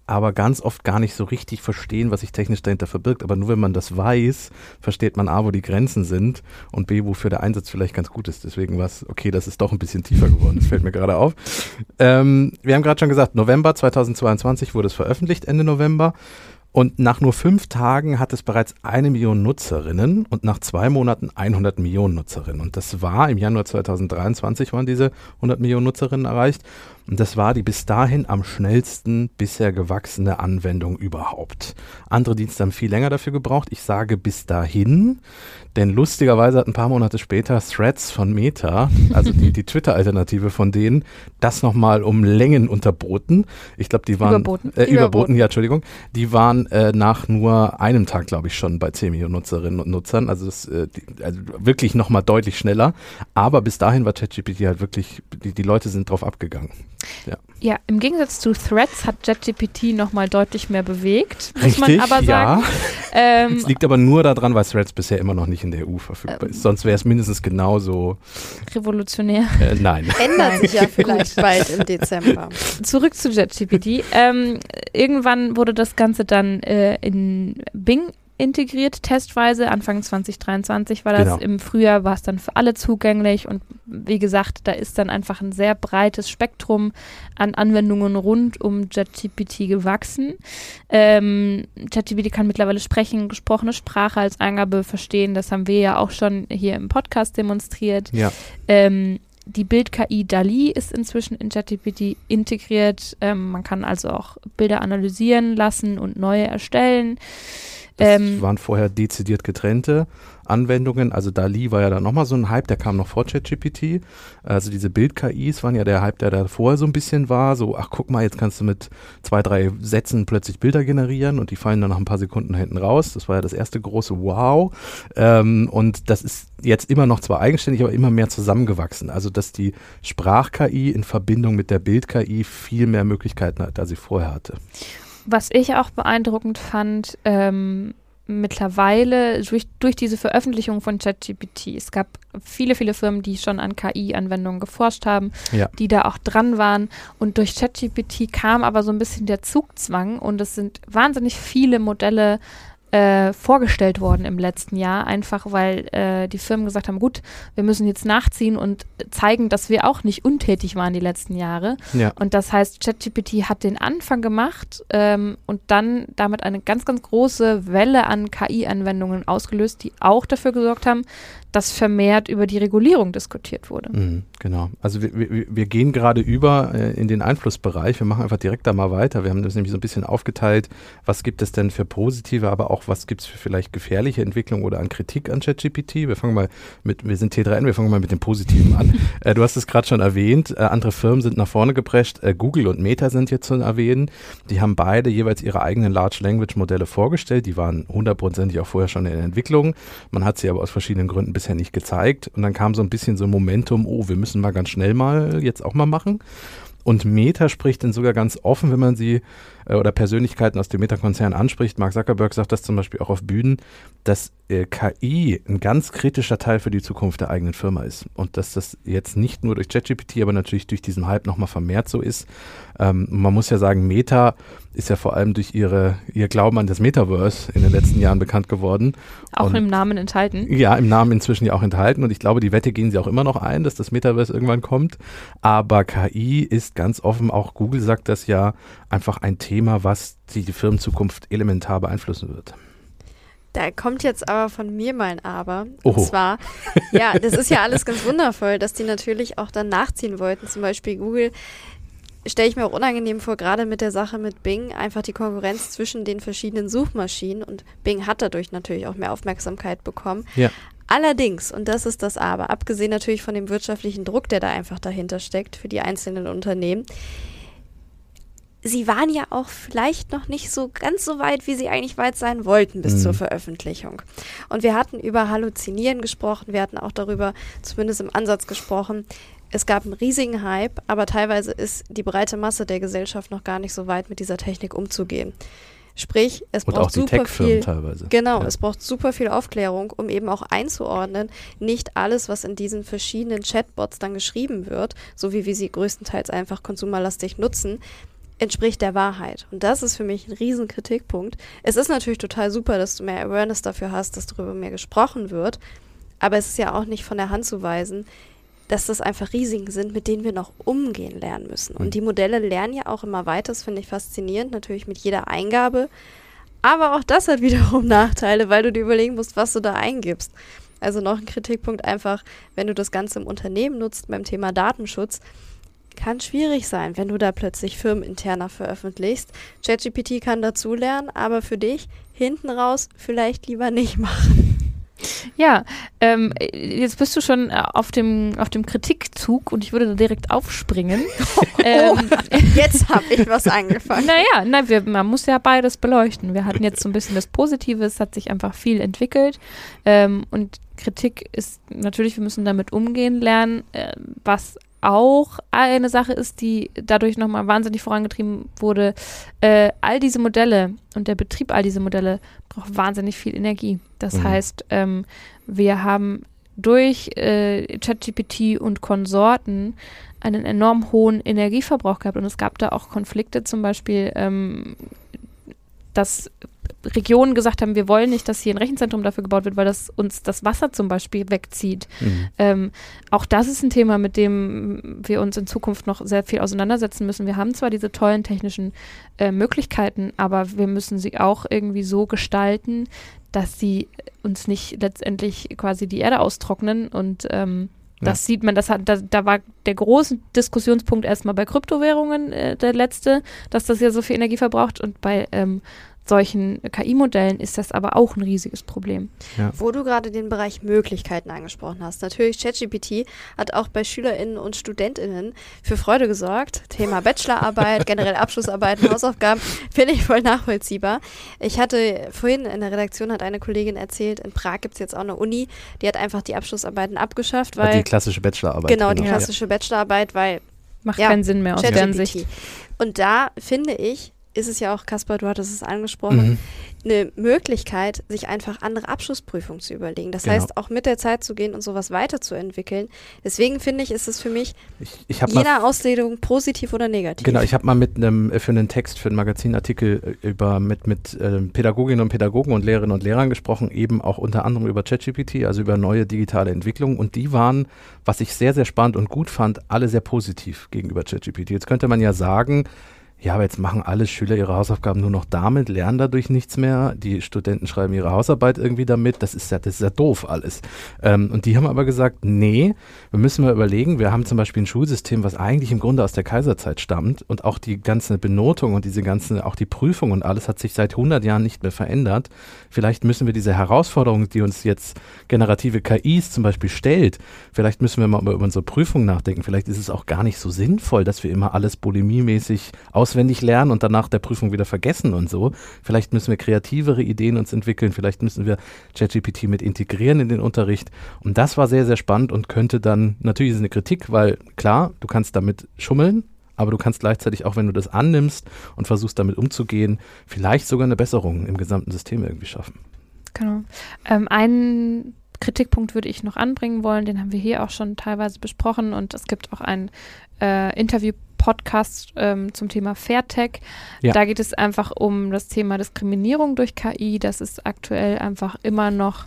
aber ganz oft gar nicht so richtig verstehen, was sich technisch dahinter verbirgt. Aber nur wenn man das weiß, versteht man A, wo die Grenzen sind und B, wofür der Einsatz vielleicht ganz gut ist. Deswegen war es, okay, das ist doch ein bisschen tiefer geworden. Das fällt mir gerade auf. Ähm, wir haben gerade schon gesagt, November 2022 wurde es veröffentlicht, Ende November. Und nach nur fünf Tagen hat es bereits eine Million Nutzerinnen und nach zwei Monaten 100 Millionen Nutzerinnen. Und das war im Januar 2023 waren diese 100 Millionen Nutzerinnen erreicht. Und das war die bis dahin am schnellsten bisher gewachsene Anwendung überhaupt. Andere Dienste haben viel länger dafür gebraucht. Ich sage bis dahin, denn lustigerweise hat ein paar Monate später Threads von Meta, also die, die Twitter-Alternative von denen, das nochmal um Längen unterboten. Ich glaube, die waren überboten. Äh, überboten. überboten, ja, Entschuldigung. Die waren äh, nach nur einem Tag, glaube ich, schon bei 10 Millionen Nutzerinnen und Nutzern. Also, das, äh, die, also wirklich nochmal deutlich schneller. Aber bis dahin war ChatGPT halt wirklich, die, die Leute sind drauf abgegangen. Ja. Ja, im Gegensatz zu Threads hat ChatGPT nochmal deutlich mehr bewegt, muss Richtig, man aber sagen. Ja. Ähm, es liegt aber nur daran, weil Threads bisher immer noch nicht in der EU verfügbar ähm, ist. Sonst wäre es mindestens genauso revolutionär. Äh, nein. Ändert sich ja vielleicht bald im Dezember. Zurück zu ChatGPT. Ähm, irgendwann wurde das Ganze dann äh, in Bing integriert, testweise. Anfang 2023 war das. Genau. Im Frühjahr war es dann für alle zugänglich. Und wie gesagt, da ist dann einfach ein sehr breites Spektrum an Anwendungen rund um JetGPT gewachsen. Ähm, JetGPT kann mittlerweile sprechen, gesprochene Sprache als Eingabe verstehen. Das haben wir ja auch schon hier im Podcast demonstriert. Ja. Ähm, die Bild-KI DALI ist inzwischen in ChatGPT integriert. Ähm, man kann also auch Bilder analysieren lassen und neue erstellen. Das ähm, waren vorher dezidiert getrennte Anwendungen. Also DALI war ja dann nochmal so ein Hype, der kam noch vor ChatGPT. Also diese Bild-KIs waren ja der Hype, der da vorher so ein bisschen war. So, ach guck mal, jetzt kannst du mit zwei, drei Sätzen plötzlich Bilder generieren und die fallen dann nach ein paar Sekunden hinten raus. Das war ja das erste große Wow. Ähm, und das ist jetzt immer noch zwar eigenständig, aber immer mehr zusammengewachsen. Also dass die Sprach-KI in Verbindung mit der Bild-KI viel mehr Möglichkeiten hat, als sie vorher hatte. Was ich auch beeindruckend fand, ähm, mittlerweile durch, durch diese Veröffentlichung von ChatGPT, es gab viele, viele Firmen, die schon an KI-Anwendungen geforscht haben, ja. die da auch dran waren. Und durch ChatGPT kam aber so ein bisschen der Zugzwang und es sind wahnsinnig viele Modelle äh, vorgestellt worden im letzten Jahr, einfach weil äh, die Firmen gesagt haben, gut, wir müssen jetzt nachziehen und zeigen, dass wir auch nicht untätig waren die letzten Jahre. Ja. Und das heißt, ChatGPT hat den Anfang gemacht ähm, und dann damit eine ganz, ganz große Welle an KI-Anwendungen ausgelöst, die auch dafür gesorgt haben, dass vermehrt über die Regulierung diskutiert wurde. Mhm, genau. Also wir, wir, wir gehen gerade über äh, in den Einflussbereich. Wir machen einfach direkt da mal weiter. Wir haben das nämlich so ein bisschen aufgeteilt, was gibt es denn für positive, aber auch was gibt es für vielleicht gefährliche Entwicklungen oder an Kritik an ChatGPT. Wir fangen mal mit, wir sind T3N, wir fangen mal mit dem Positiven an. äh, du hast es gerade schon erwähnt, äh, andere Firmen sind nach vorne geprescht. Äh, Google und Meta sind jetzt zu erwähnen. Die haben beide jeweils ihre eigenen Large Language Modelle vorgestellt. Die waren hundertprozentig auch vorher schon in Entwicklung. Man hat sie aber aus verschiedenen Gründen bisher bisher nicht gezeigt. Und dann kam so ein bisschen so ein Momentum, oh, wir müssen mal ganz schnell mal jetzt auch mal machen. Und Meta spricht dann sogar ganz offen, wenn man sie äh, oder Persönlichkeiten aus dem Meta-Konzern anspricht, Mark Zuckerberg sagt das zum Beispiel auch auf Bühnen, dass äh, KI ein ganz kritischer Teil für die Zukunft der eigenen Firma ist und dass das jetzt nicht nur durch ChatGPT, aber natürlich durch diesen Hype nochmal vermehrt so ist. Ähm, man muss ja sagen, Meta ist ja vor allem durch ihre, ihr Glauben an das Metaverse in den letzten Jahren bekannt geworden. Auch und, im Namen enthalten. Ja, im Namen inzwischen ja auch enthalten und ich glaube, die Wette gehen sie auch immer noch ein, dass das Metaverse irgendwann kommt. Aber KI ist ganz offen, auch Google sagt das ja, einfach ein Thema, was die Firmenzukunft elementar beeinflussen wird. Da kommt jetzt aber von mir mal ein Aber. Oho. Und zwar, ja, das ist ja alles ganz wundervoll, dass die natürlich auch dann nachziehen wollten. Zum Beispiel Google stelle ich mir auch unangenehm vor, gerade mit der Sache mit Bing, einfach die Konkurrenz zwischen den verschiedenen Suchmaschinen und Bing hat dadurch natürlich auch mehr Aufmerksamkeit bekommen. Ja. Allerdings, und das ist das Aber, abgesehen natürlich von dem wirtschaftlichen Druck, der da einfach dahinter steckt für die einzelnen Unternehmen, sie waren ja auch vielleicht noch nicht so ganz so weit, wie sie eigentlich weit sein wollten bis mhm. zur Veröffentlichung. Und wir hatten über Halluzinieren gesprochen, wir hatten auch darüber zumindest im Ansatz gesprochen. Es gab einen riesigen Hype, aber teilweise ist die breite Masse der Gesellschaft noch gar nicht so weit, mit dieser Technik umzugehen. Sprich, es braucht super viel. Teilweise. Genau, ja. es braucht super viel Aufklärung, um eben auch einzuordnen, nicht alles, was in diesen verschiedenen Chatbots dann geschrieben wird, so wie wir sie größtenteils einfach konsumerlastig nutzen, entspricht der Wahrheit. Und das ist für mich ein riesen Kritikpunkt. Es ist natürlich total super, dass du mehr Awareness dafür hast, dass darüber mehr gesprochen wird. Aber es ist ja auch nicht von der Hand zu weisen, dass das einfach Risiken sind, mit denen wir noch umgehen lernen müssen. Und die Modelle lernen ja auch immer weiter. Das finde ich faszinierend, natürlich mit jeder Eingabe. Aber auch das hat wiederum Nachteile, weil du dir überlegen musst, was du da eingibst. Also noch ein Kritikpunkt einfach, wenn du das Ganze im Unternehmen nutzt beim Thema Datenschutz, kann schwierig sein, wenn du da plötzlich firmeninterner veröffentlichst. ChatGPT kann dazulernen, aber für dich hinten raus vielleicht lieber nicht machen. Ja, ähm, jetzt bist du schon äh, auf dem, auf dem Kritikzug und ich würde da direkt aufspringen. ähm, jetzt habe ich was angefangen. Naja, na, wir, man muss ja beides beleuchten. Wir hatten jetzt so ein bisschen das Positive, es hat sich einfach viel entwickelt ähm, und Kritik ist natürlich, wir müssen damit umgehen lernen, äh, was auch eine Sache ist, die dadurch nochmal wahnsinnig vorangetrieben wurde. Äh, all diese Modelle und der Betrieb all diese Modelle braucht wahnsinnig viel Energie. Das mhm. heißt, ähm, wir haben durch äh, ChatGPT und Konsorten einen enorm hohen Energieverbrauch gehabt und es gab da auch Konflikte, zum Beispiel, ähm, dass Regionen gesagt haben, wir wollen nicht, dass hier ein Rechenzentrum dafür gebaut wird, weil das uns das Wasser zum Beispiel wegzieht. Mhm. Ähm, auch das ist ein Thema, mit dem wir uns in Zukunft noch sehr viel auseinandersetzen müssen. Wir haben zwar diese tollen technischen äh, Möglichkeiten, aber wir müssen sie auch irgendwie so gestalten, dass sie uns nicht letztendlich quasi die Erde austrocknen und ähm, das ja. sieht man, das hat, da, da, war der große Diskussionspunkt erstmal bei Kryptowährungen äh, der letzte, dass das ja so viel Energie verbraucht und bei ähm, solchen KI-Modellen ist das aber auch ein riesiges Problem. Ja. Wo du gerade den Bereich Möglichkeiten angesprochen hast. Natürlich, ChatGPT hat auch bei SchülerInnen und StudentInnen für Freude gesorgt. Thema Bachelorarbeit, generell Abschlussarbeiten, Hausaufgaben, finde ich voll nachvollziehbar. Ich hatte vorhin in der Redaktion hat eine Kollegin erzählt, in Prag gibt es jetzt auch eine Uni, die hat einfach die Abschlussarbeiten abgeschafft, weil. Die klassische Bachelorarbeit. Genau, genau. die klassische ja. Bachelorarbeit, weil. Macht ja, keinen Sinn mehr aus deren Sicht. Und da finde ich, ist es ja auch, Kaspar, du hattest es angesprochen, mhm. eine Möglichkeit, sich einfach andere Abschlussprüfungen zu überlegen. Das genau. heißt, auch mit der Zeit zu gehen und sowas weiterzuentwickeln. Deswegen finde ich, ist es für mich ich, ich je nach Auslegung positiv oder negativ. Genau, ich habe mal mit einem äh, für einen Text, für einen Magazinartikel äh, über mit, mit äh, Pädagoginnen und Pädagogen und Lehrerinnen und Lehrern gesprochen, eben auch unter anderem über ChatGPT, also über neue digitale Entwicklungen. Und die waren, was ich sehr, sehr spannend und gut fand, alle sehr positiv gegenüber ChatGPT. Jetzt könnte man ja sagen, ja, aber jetzt machen alle Schüler ihre Hausaufgaben nur noch damit, lernen dadurch nichts mehr. Die Studenten schreiben ihre Hausarbeit irgendwie damit. Das ist ja, das ist ja doof alles. Ähm, und die haben aber gesagt, nee, wir müssen mal überlegen, wir haben zum Beispiel ein Schulsystem, was eigentlich im Grunde aus der Kaiserzeit stammt und auch die ganze Benotung und diese ganzen, auch die Prüfung und alles hat sich seit 100 Jahren nicht mehr verändert. Vielleicht müssen wir diese Herausforderung, die uns jetzt generative KIs zum Beispiel stellt, vielleicht müssen wir mal über unsere Prüfung nachdenken. Vielleicht ist es auch gar nicht so sinnvoll, dass wir immer alles bulimiemäßig aus auswendig lernen und danach der Prüfung wieder vergessen und so. Vielleicht müssen wir kreativere Ideen uns entwickeln, vielleicht müssen wir ChatGPT mit integrieren in den Unterricht. Und das war sehr, sehr spannend und könnte dann, natürlich ist es eine Kritik, weil klar, du kannst damit schummeln, aber du kannst gleichzeitig auch, wenn du das annimmst und versuchst damit umzugehen, vielleicht sogar eine Besserung im gesamten System irgendwie schaffen. Genau. Ähm, einen Kritikpunkt würde ich noch anbringen wollen, den haben wir hier auch schon teilweise besprochen und es gibt auch ein äh, Interview-Podcast ähm, zum Thema Fairtech. Ja. Da geht es einfach um das Thema Diskriminierung durch KI. Das ist aktuell einfach immer noch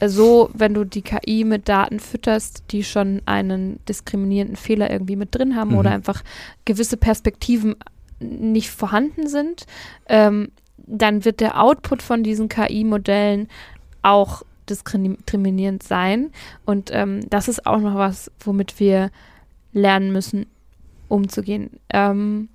äh, so, wenn du die KI mit Daten fütterst, die schon einen diskriminierenden Fehler irgendwie mit drin haben Mhm. oder einfach gewisse Perspektiven nicht vorhanden sind, ähm, dann wird der Output von diesen KI-Modellen auch diskriminierend sein. Und ähm, das ist auch noch was, womit wir lernen müssen, umzugehen. Ähm,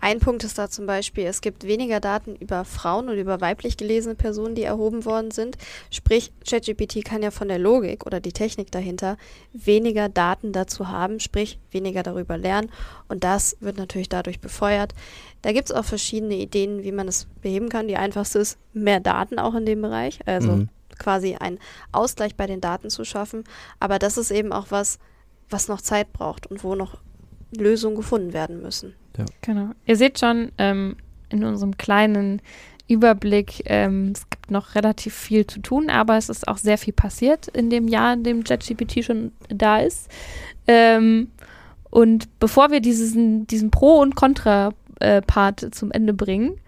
Ein Punkt ist da zum Beispiel, es gibt weniger Daten über Frauen und über weiblich gelesene Personen, die erhoben worden sind. Sprich, ChatGPT kann ja von der Logik oder die Technik dahinter weniger Daten dazu haben, sprich weniger darüber lernen. Und das wird natürlich dadurch befeuert. Da gibt es auch verschiedene Ideen, wie man es beheben kann. Die einfachste ist, mehr Daten auch in dem Bereich. Also Mhm. quasi einen Ausgleich bei den Daten zu schaffen. Aber das ist eben auch was, was noch Zeit braucht und wo noch Lösungen gefunden werden müssen. Genau. Ihr seht schon ähm, in unserem kleinen Überblick, ähm, es gibt noch relativ viel zu tun, aber es ist auch sehr viel passiert in dem Jahr, in dem JetGPT schon da ist. Ähm, und bevor wir diesen, diesen Pro- und Contra-Part zum Ende bringen,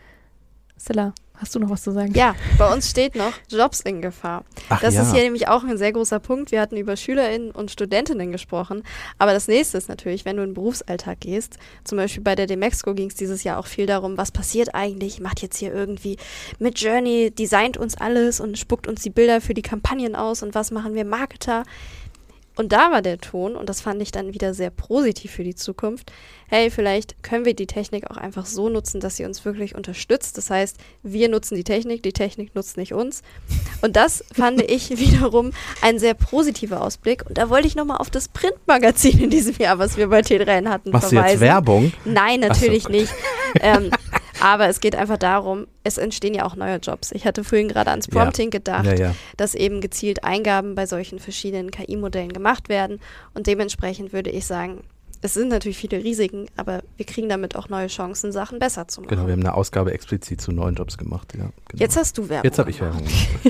Stella, hast du noch was zu sagen? Ja, bei uns steht noch Jobs in Gefahr. Ach Das ja. ist hier nämlich auch ein sehr großer Punkt. Wir hatten über SchülerInnen und Studentinnen gesprochen. Aber das nächste ist natürlich, wenn du in den Berufsalltag gehst, zum Beispiel bei der Demexco ging es dieses Jahr auch viel darum, was passiert eigentlich? Macht jetzt hier irgendwie mit Journey, designt uns alles und spuckt uns die Bilder für die Kampagnen aus und was machen wir Marketer? Und da war der Ton, und das fand ich dann wieder sehr positiv für die Zukunft, hey, vielleicht können wir die Technik auch einfach so nutzen, dass sie uns wirklich unterstützt. Das heißt, wir nutzen die Technik, die Technik nutzt nicht uns. Und das fand ich wiederum ein sehr positiver Ausblick. Und da wollte ich nochmal auf das Printmagazin in diesem Jahr, was wir bei T3N hatten, Machst du verweisen. jetzt Werbung? Nein, Ach so. natürlich nicht. ähm, aber es geht einfach darum, es entstehen ja auch neue Jobs. Ich hatte vorhin gerade ans Ja. Prompting gedacht Ja, ja. dass eben gezielt Eingaben bei solchen verschiedenen KI-Modellen gemacht werden. Und dementsprechend würde ich sagen, es sind natürlich viele Risiken, aber wir kriegen damit auch neue Chancen, Sachen besser zu machen. Genau, wir haben eine Ausgabe explizit zu neuen Jobs gemacht. Ja, genau. Jetzt hast du Werbung. Jetzt habe ich. Werbung.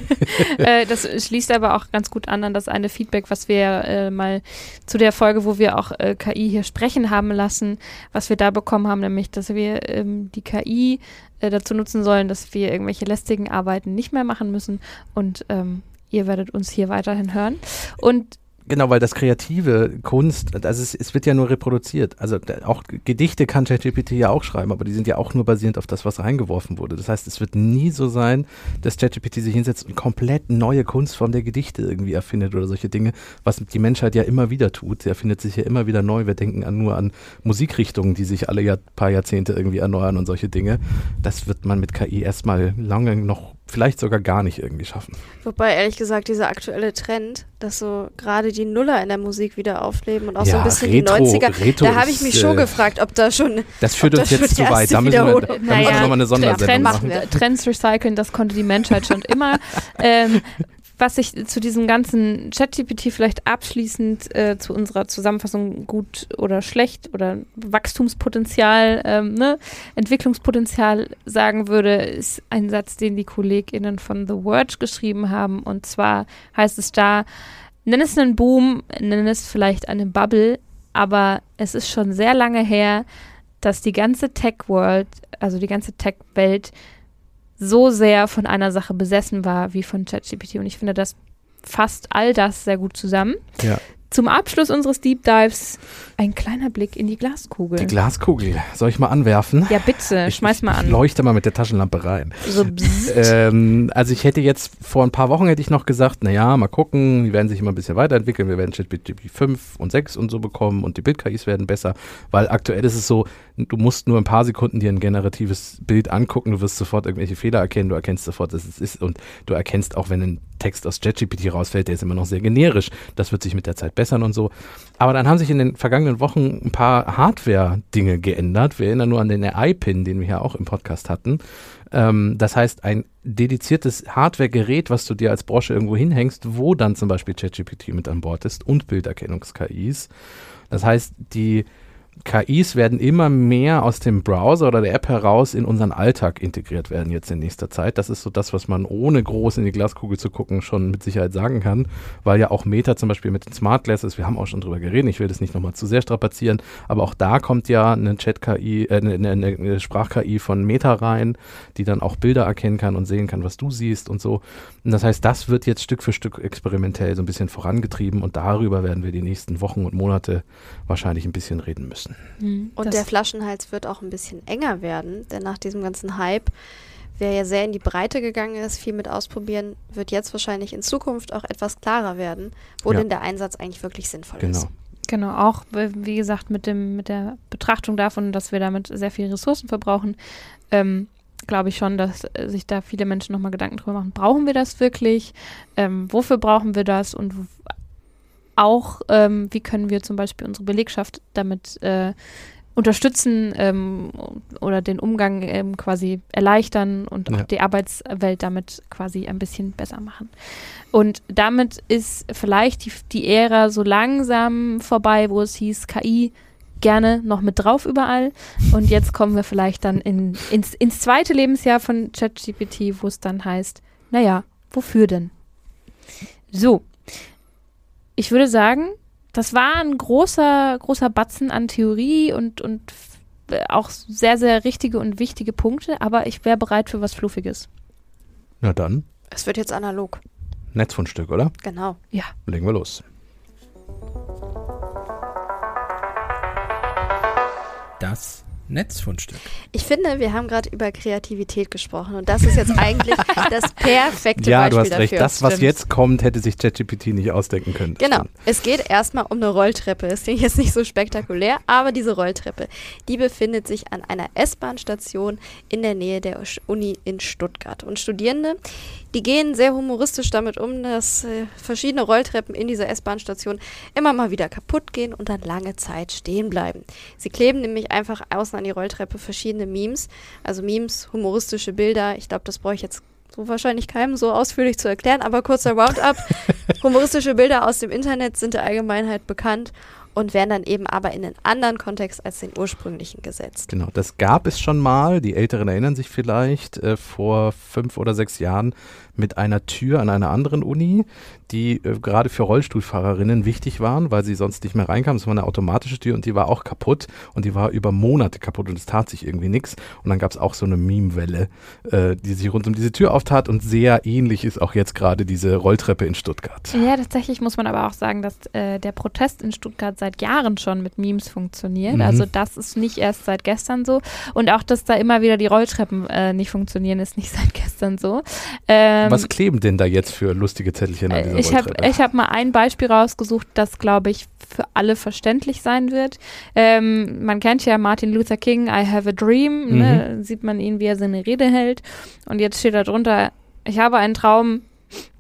äh, das schließt aber auch ganz gut an an das eine Feedback, was wir äh, mal zu der Folge, wo wir auch äh, KI hier sprechen haben lassen, was wir da bekommen haben, nämlich, dass wir ähm, die KI äh, dazu nutzen sollen, dass wir irgendwelche lästigen Arbeiten nicht mehr machen müssen und ähm, ihr werdet uns hier weiterhin hören. Und Genau, weil das kreative Kunst, also es, es wird ja nur reproduziert. Also auch Gedichte kann ChatGPT ja auch schreiben, aber die sind ja auch nur basierend auf das, was reingeworfen wurde. Das heißt, es wird nie so sein, dass ChatGPT sich hinsetzt und komplett neue Kunstform der Gedichte irgendwie erfindet oder solche Dinge, was die Menschheit ja immer wieder tut. Sie erfindet sich ja immer wieder neu. Wir denken an, nur an Musikrichtungen, die sich alle Jahr, paar Jahrzehnte irgendwie erneuern und solche Dinge. Das wird man mit KI erstmal lange noch, vielleicht sogar gar nicht irgendwie schaffen. Wobei, ehrlich gesagt, dieser aktuelle Trend, dass so gerade die Nuller in der Musik wieder aufleben und auch so Ja, ein bisschen Retro- die 90er, Retro da habe ich ist, mich schon äh, gefragt, ob da schon Das führt uns jetzt zu weit. Da müssen wir, da wir nochmal eine Sondersendung Trends, machen. Trends recyceln, das konnte die Menschheit schon immer. ähm, was ich zu diesem ganzen ChatGPT vielleicht abschließend äh, zu unserer Zusammenfassung gut oder schlecht oder Wachstumspotenzial, ähm, ne, Entwicklungspotenzial sagen würde, ist ein Satz, den die KollegInnen von The Verge geschrieben haben. Und zwar heißt es da, nenn es einen Boom, nenn es vielleicht eine Bubble, aber es ist schon sehr lange her, dass die ganze Tech-World, also die ganze Tech-Welt, so sehr von einer Sache besessen war wie von ChatGPT. Und ich finde, das fasst all das sehr gut zusammen. Ja. Zum Abschluss unseres Deep Dives ein kleiner Blick in die Glaskugel. Die Glaskugel. Soll ich mal anwerfen? ja, bitte, Ich- schmeiß mal Ich an. leuchte mal mit der Taschenlampe rein. So ähm, also ich hätte jetzt vor ein paar Wochen hätte ich noch gesagt, naja, mal gucken, die werden sich immer ein bisschen weiterentwickeln, wir werden ChatGPT 5 und 6 und so bekommen und die Bild-KIs werden besser, weil aktuell ist es so, du musst nur ein paar Sekunden dir ein generatives Bild angucken, du wirst sofort irgendwelche Fehler erkennen, du erkennst sofort, dass es ist und du erkennst auch, wenn ein Text aus ChatGPT rausfällt, der ist immer noch sehr generisch, das wird sich mit der Zeit bessern und so. Aber dann haben sich in den vergangenen Wochen ein paar Hardware-Dinge geändert. Wir erinnern nur an den AI-Pin, den wir ja auch im Podcast hatten. Ähm, das heißt, ein dediziertes Hardware-Gerät, was du dir als Brosche irgendwo hinhängst, wo dann zum Beispiel ChatGPT mit an Bord ist und Bilderkennungs-KIs. Das heißt, die KIs werden immer mehr aus dem Browser oder der App heraus in unseren Alltag integriert werden jetzt in nächster Zeit. Das ist so das, was man ohne groß in die Glaskugel zu gucken schon mit Sicherheit sagen kann, weil ja auch Meta zum Beispiel mit den Smart Glasses, wir haben auch schon drüber geredet, ich will das nicht nochmal zu sehr strapazieren, aber auch da kommt ja eine Chat-KI, äh, eine, eine, Sprach-KI von Meta rein, die dann auch Bilder erkennen kann und sehen kann, was du siehst und so. Und das heißt, das wird jetzt Stück für Stück experimentell so ein bisschen vorangetrieben und darüber werden wir die nächsten Wochen und Monate wahrscheinlich ein bisschen reden müssen. Mhm, und der Flaschenhals wird auch ein bisschen enger werden, denn nach diesem ganzen Hype, wer ja sehr in die Breite gegangen ist, viel mit ausprobieren, wird jetzt wahrscheinlich in Zukunft auch etwas klarer werden, wo ja. denn der Einsatz eigentlich wirklich sinnvoll genau. ist. Genau, auch wie gesagt mit dem mit der Betrachtung davon, dass wir damit sehr viele Ressourcen verbrauchen, ähm, glaube ich schon, dass sich da viele Menschen nochmal Gedanken drüber machen, brauchen wir das wirklich? Ähm, wofür brauchen wir das? Und auch, ähm, wie können wir zum Beispiel unsere Belegschaft damit äh, unterstützen ähm, oder den Umgang ähm, quasi erleichtern und ja. auch die Arbeitswelt damit quasi ein bisschen besser machen. Und damit ist vielleicht die, die Ära so langsam vorbei, wo es hieß, KI gerne noch mit drauf überall. Und jetzt kommen wir vielleicht dann in, ins, ins zweite Lebensjahr von ChatGPT, wo es dann heißt, naja, wofür denn? So, ich würde sagen, das war ein großer, großer Batzen an Theorie und, und auch sehr, sehr richtige und wichtige Punkte, aber ich wäre bereit für was Fluffiges. Na dann. Es wird jetzt analog. Netzfundstück, oder? Genau. Ja. Legen wir los. Das Netzfundstück. Ich finde, wir haben gerade über Kreativität gesprochen und das ist jetzt eigentlich das perfekte ja, Beispiel du hast dafür. recht. Das, was Stimmt. jetzt kommt, hätte sich ChatGPT nicht ausdenken können. Genau. Es geht erstmal um eine Rolltreppe. Es klingt jetzt nicht so spektakulär, aber diese Rolltreppe, die befindet sich an einer S-Bahn-Station in der Nähe der Uni in Stuttgart. Und Studierende, die gehen sehr humoristisch damit um, dass äh, verschiedene Rolltreppen in dieser S-Bahn-Station immer mal wieder kaputt gehen und dann lange Zeit stehen bleiben. Sie kleben nämlich einfach an die Rolltreppe verschiedene Memes, also Memes, humoristische Bilder. Ich glaube, das brauche ich jetzt so wahrscheinlich keinem so ausführlich zu erklären, aber kurzer Roundup. humoristische Bilder aus dem Internet sind der Allgemeinheit bekannt und werden dann eben aber in einen anderen Kontext als den ursprünglichen gesetzt. Genau, das gab es schon mal. Die Älteren erinnern sich vielleicht äh, vor fünf oder sechs Jahren mit einer Tür an einer anderen Uni, die äh, gerade für Rollstuhlfahrerinnen wichtig waren, weil sie sonst nicht mehr reinkamen. Es war eine automatische Tür und die war auch kaputt und die war über Monate kaputt und es tat sich irgendwie nichts. Und dann gab es auch so eine Meme-Welle, äh, die sich rund um diese Tür auftat und sehr ähnlich ist auch jetzt gerade diese Rolltreppe in Stuttgart. Ja, tatsächlich muss man aber auch sagen, dass äh, der Protest in Stuttgart seit Jahren schon mit Memes funktioniert. Mhm. Also das ist nicht erst seit gestern so. Und auch, dass da immer wieder die Rolltreppen äh, nicht funktionieren, ist nicht seit gestern so. Ähm, Was kleben denn da jetzt für lustige Zettelchen an dieser ich habe hab mal ein Beispiel rausgesucht, das, glaube ich, für alle verständlich sein wird. Ähm, man kennt ja Martin Luther King, I have a dream. Ne? Mhm. Ne? Sieht man ihn, wie er seine Rede hält. Und jetzt steht da drunter, ich habe einen Traum,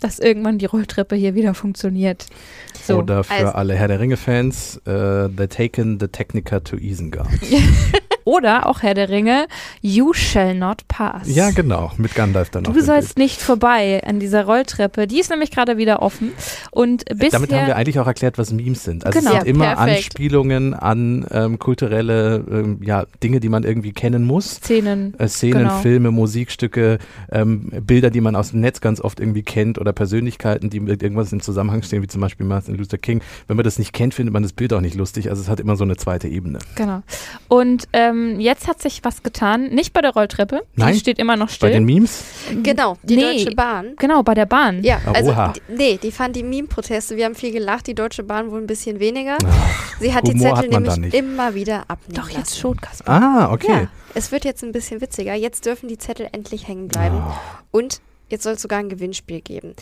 dass irgendwann die Rolltreppe hier wieder funktioniert. So. Oder für also. alle Herr der Ringe-Fans, uh, The Taken the Technica to Isengard. Oder auch Herr der Ringe, You shall not pass. Ja, genau, mit Gandalf dann noch. Du sollst nicht vorbei an dieser Rolltreppe. Die ist nämlich gerade wieder offen. Und bisher, Damit haben wir eigentlich auch erklärt, was Memes sind. Also genau. es sind immer Perfekt. Anspielungen an ähm, kulturelle ähm, ja, Dinge, die man irgendwie kennen muss. Szenen. Äh, Szenen, genau. Filme, Musikstücke, ähm, Bilder, die man aus dem Netz ganz oft irgendwie kennt oder Persönlichkeiten, die mit irgendwas im Zusammenhang stehen, wie zum Beispiel Martin Luther King. Wenn man das nicht kennt, findet man das Bild auch nicht lustig. Also es hat immer so eine zweite Ebene. Genau. Und ähm, ähm, jetzt hat sich was getan. Nicht bei der Rolltreppe. Nein? Die steht immer noch still. Bei den Memes? Genau, die nee, Deutsche Bahn. Genau, bei der Bahn. Ja, also die, nee, die fand die Meme-Proteste. Wir haben viel gelacht, die Deutsche Bahn wohl ein bisschen weniger. Ach, Sie hat Humor die Zettel hat nämlich immer wieder abnehmen Doch, jetzt lassen. schon, Kasper. Ah, okay. Ja, es wird jetzt ein bisschen witziger. Jetzt dürfen die Zettel endlich hängen bleiben. Oh. Und jetzt soll es sogar ein Gewinnspiel geben.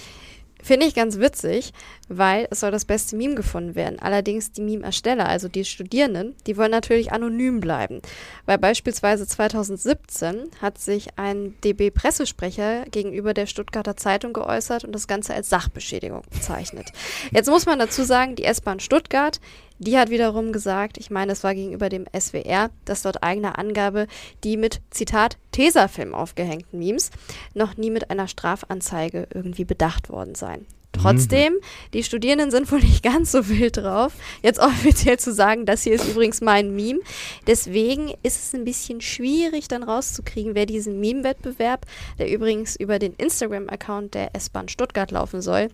Finde ich ganz witzig, weil es soll das beste Meme gefunden werden. Allerdings die Meme-Ersteller, also die Studierenden, die wollen natürlich anonym bleiben. Weil beispielsweise 2017 hat sich ein DB-Pressesprecher gegenüber der Stuttgarter Zeitung geäußert und das Ganze als Sachbeschädigung bezeichnet. Jetzt muss man dazu sagen, die S-Bahn Stuttgart, die hat wiederum gesagt, ich meine, es war gegenüber dem SWR, dass dort eigener Angabe die mit, Zitat, Tesafilm aufgehängten Memes noch nie mit einer Strafanzeige irgendwie bedacht worden seien. Trotzdem, die Studierenden sind wohl nicht ganz so wild drauf, jetzt offiziell zu sagen, das hier ist übrigens mein Meme. Deswegen ist es ein bisschen schwierig, dann rauszukriegen, wer diesen Meme-Wettbewerb, der übrigens über den Instagram-Account der S-Bahn Stuttgart laufen soll,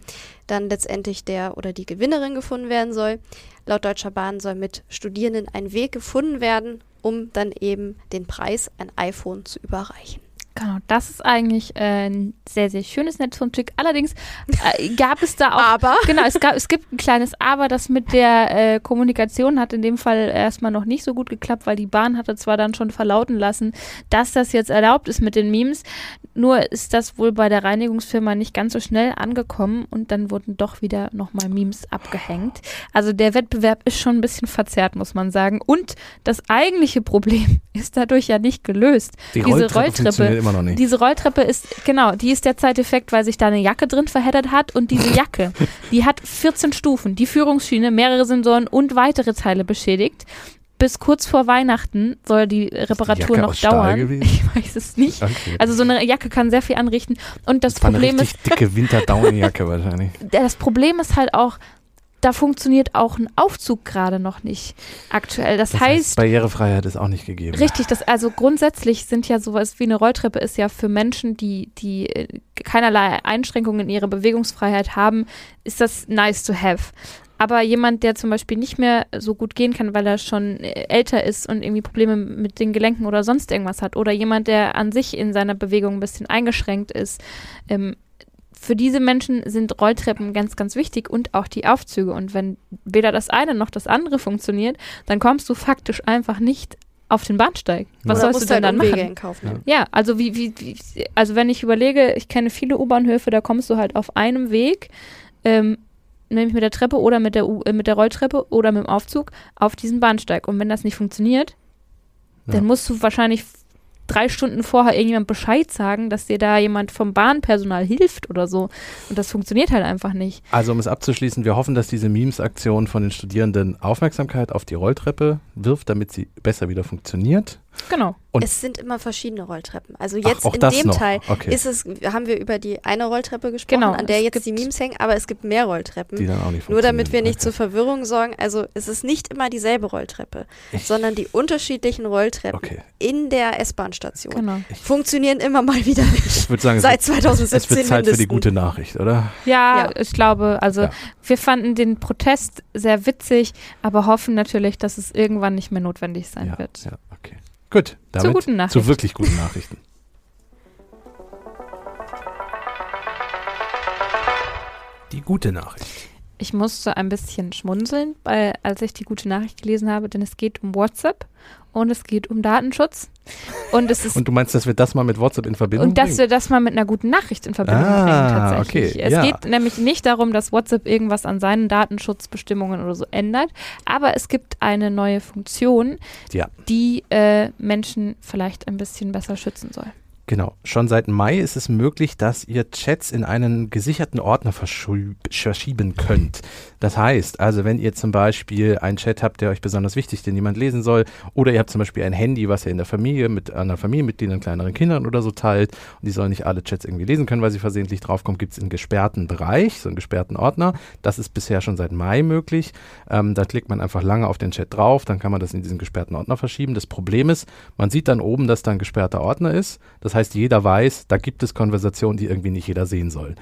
dann letztendlich der oder die Gewinnerin gefunden werden soll. Laut Deutscher Bahn soll mit Studierenden ein Weg gefunden werden, um dann eben den Preis, ein iPhone, zu überreichen. Genau, das ist eigentlich äh, ein sehr, sehr schönes Netzwerktrick. Allerdings äh, gab es da auch. Aber? Genau, es, gab, es gibt ein kleines Aber, das mit der äh, Kommunikation hat in dem Fall erstmal noch nicht so gut geklappt, weil die Bahn hatte zwar dann schon verlauten lassen, dass das jetzt erlaubt ist mit den Memes. Nur ist das wohl bei der Reinigungsfirma nicht ganz so schnell angekommen und dann wurden doch wieder nochmal Memes abgehängt. Also der Wettbewerb ist schon ein bisschen verzerrt, muss man sagen. Und das eigentliche Problem ist dadurch ja nicht gelöst. Die Diese Rolltreppe Rolltreppe, immer noch nicht. diese Rolltreppe ist, genau, die ist der Zeiteffekt, weil sich da eine Jacke drin verheddert hat und diese Jacke, die hat 14 Stufen, die Führungsschiene, mehrere Sensoren und weitere Teile beschädigt. Bis kurz vor Weihnachten soll die Reparatur Jacke noch dauern. Ich weiß es nicht. Okay. Also so eine Jacke kann sehr viel anrichten. Und das, das war eine Problem ist, dicke Winterdaunenjacke wahrscheinlich. das Problem ist halt auch, da funktioniert auch ein Aufzug gerade noch nicht aktuell. Das, Das heißt, Barrierefreiheit ist auch nicht gegeben. Richtig, das also grundsätzlich sind ja sowas wie eine Rolltreppe ist ja für Menschen, die die äh, keinerlei Einschränkungen in ihrer Bewegungsfreiheit haben, ist das nice to have. Aber jemand, der zum Beispiel nicht mehr so gut gehen kann, weil er schon äh, älter ist und irgendwie Probleme mit den Gelenken oder sonst irgendwas hat, oder jemand, der an sich in seiner Bewegung ein bisschen eingeschränkt ist, ähm, für diese Menschen sind Rolltreppen ganz, ganz wichtig und auch die Aufzüge. Und wenn weder das eine noch das andere funktioniert, dann kommst du faktisch einfach nicht auf den Bahnsteig. Was Oder sollst du denn halt dann Umwege machen? Kauf Ja. nehmen. Ja, also wie, wie, wie, also wenn ich überlege, ich kenne viele U-Bahnhöfe, da kommst du halt auf einem Weg, ähm, nämlich mit der Treppe oder mit der, U äh, mit der Rolltreppe oder mit dem Aufzug auf diesen Bahnsteig. Und wenn das nicht funktioniert, Ja. dann musst du wahrscheinlich drei Stunden vorher irgendjemand Bescheid sagen, dass dir da jemand vom Bahnpersonal hilft oder so. Und das funktioniert halt einfach nicht. Also um es abzuschließen, wir hoffen, dass diese Memes-Aktion von den Studierenden Aufmerksamkeit auf die Rolltreppe wirft, damit sie besser wieder funktioniert. Genau. Und- es sind immer verschiedene Rolltreppen. Also Ach, jetzt auch in dem noch. Teil Okay. ist es, haben wir über die eine Rolltreppe gesprochen, Genau, an der es jetzt die Memes hängen, aber es gibt mehr Rolltreppen. Die dann auch nicht Nur damit wir nicht zur Verwirrung sorgen, also es ist nicht immer dieselbe Rolltreppe, Ich- sondern die unterschiedlichen Rolltreppen Okay. in der S-Bahn-Station Genau. funktionieren immer mal wieder nicht. Ich würde sagen, es Seit wird- 2017 es wird Zeit für die mindestens. gute Nachricht, oder? Ja, Ja. ich glaube, also Ja. wir fanden den Protest sehr witzig, aber hoffen natürlich, dass es irgendwann nicht mehr notwendig sein ja, wird. ja, okay. Gut, damit guten zu Nachricht. wirklich guten Nachrichten. Die gute Nachricht. Ich musste ein bisschen schmunzeln, weil, als ich die gute Nachricht gelesen habe, denn es geht um WhatsApp und es geht um Datenschutz. Und es ist Und du meinst, dass wir das mal mit WhatsApp in Verbindung und dass bringen? wir das mal mit einer guten Nachricht in Verbindung Ah, bringen, tatsächlich. okay, Es ja. geht nämlich nicht darum, dass WhatsApp irgendwas an seinen Datenschutzbestimmungen oder so ändert, aber es gibt eine neue Funktion, Ja. die äh, Menschen vielleicht ein bisschen besser schützen soll. Genau. Schon seit Mai ist es möglich, dass ihr Chats in einen gesicherten Ordner verschieben könnt. Das heißt, also wenn ihr zum Beispiel einen Chat habt, der euch besonders wichtig den jemand lesen soll, oder ihr habt zum Beispiel ein Handy, was ihr in der Familie mit anderen Familienmitgliedern, kleineren Kindern oder so teilt, und die sollen nicht alle Chats irgendwie lesen können, weil sie versehentlich draufkommen, gibt es einen gesperrten Bereich, so einen gesperrten Ordner. Das ist bisher schon seit Mai möglich. Ähm, da klickt man einfach lange auf den Chat drauf, dann kann man das in diesen gesperrten Ordner verschieben. Das Problem ist, man sieht dann oben, dass da ein gesperrter Ordner ist. Das heißt, jeder weiß, da gibt es Konversationen, die irgendwie nicht jeder sehen soll.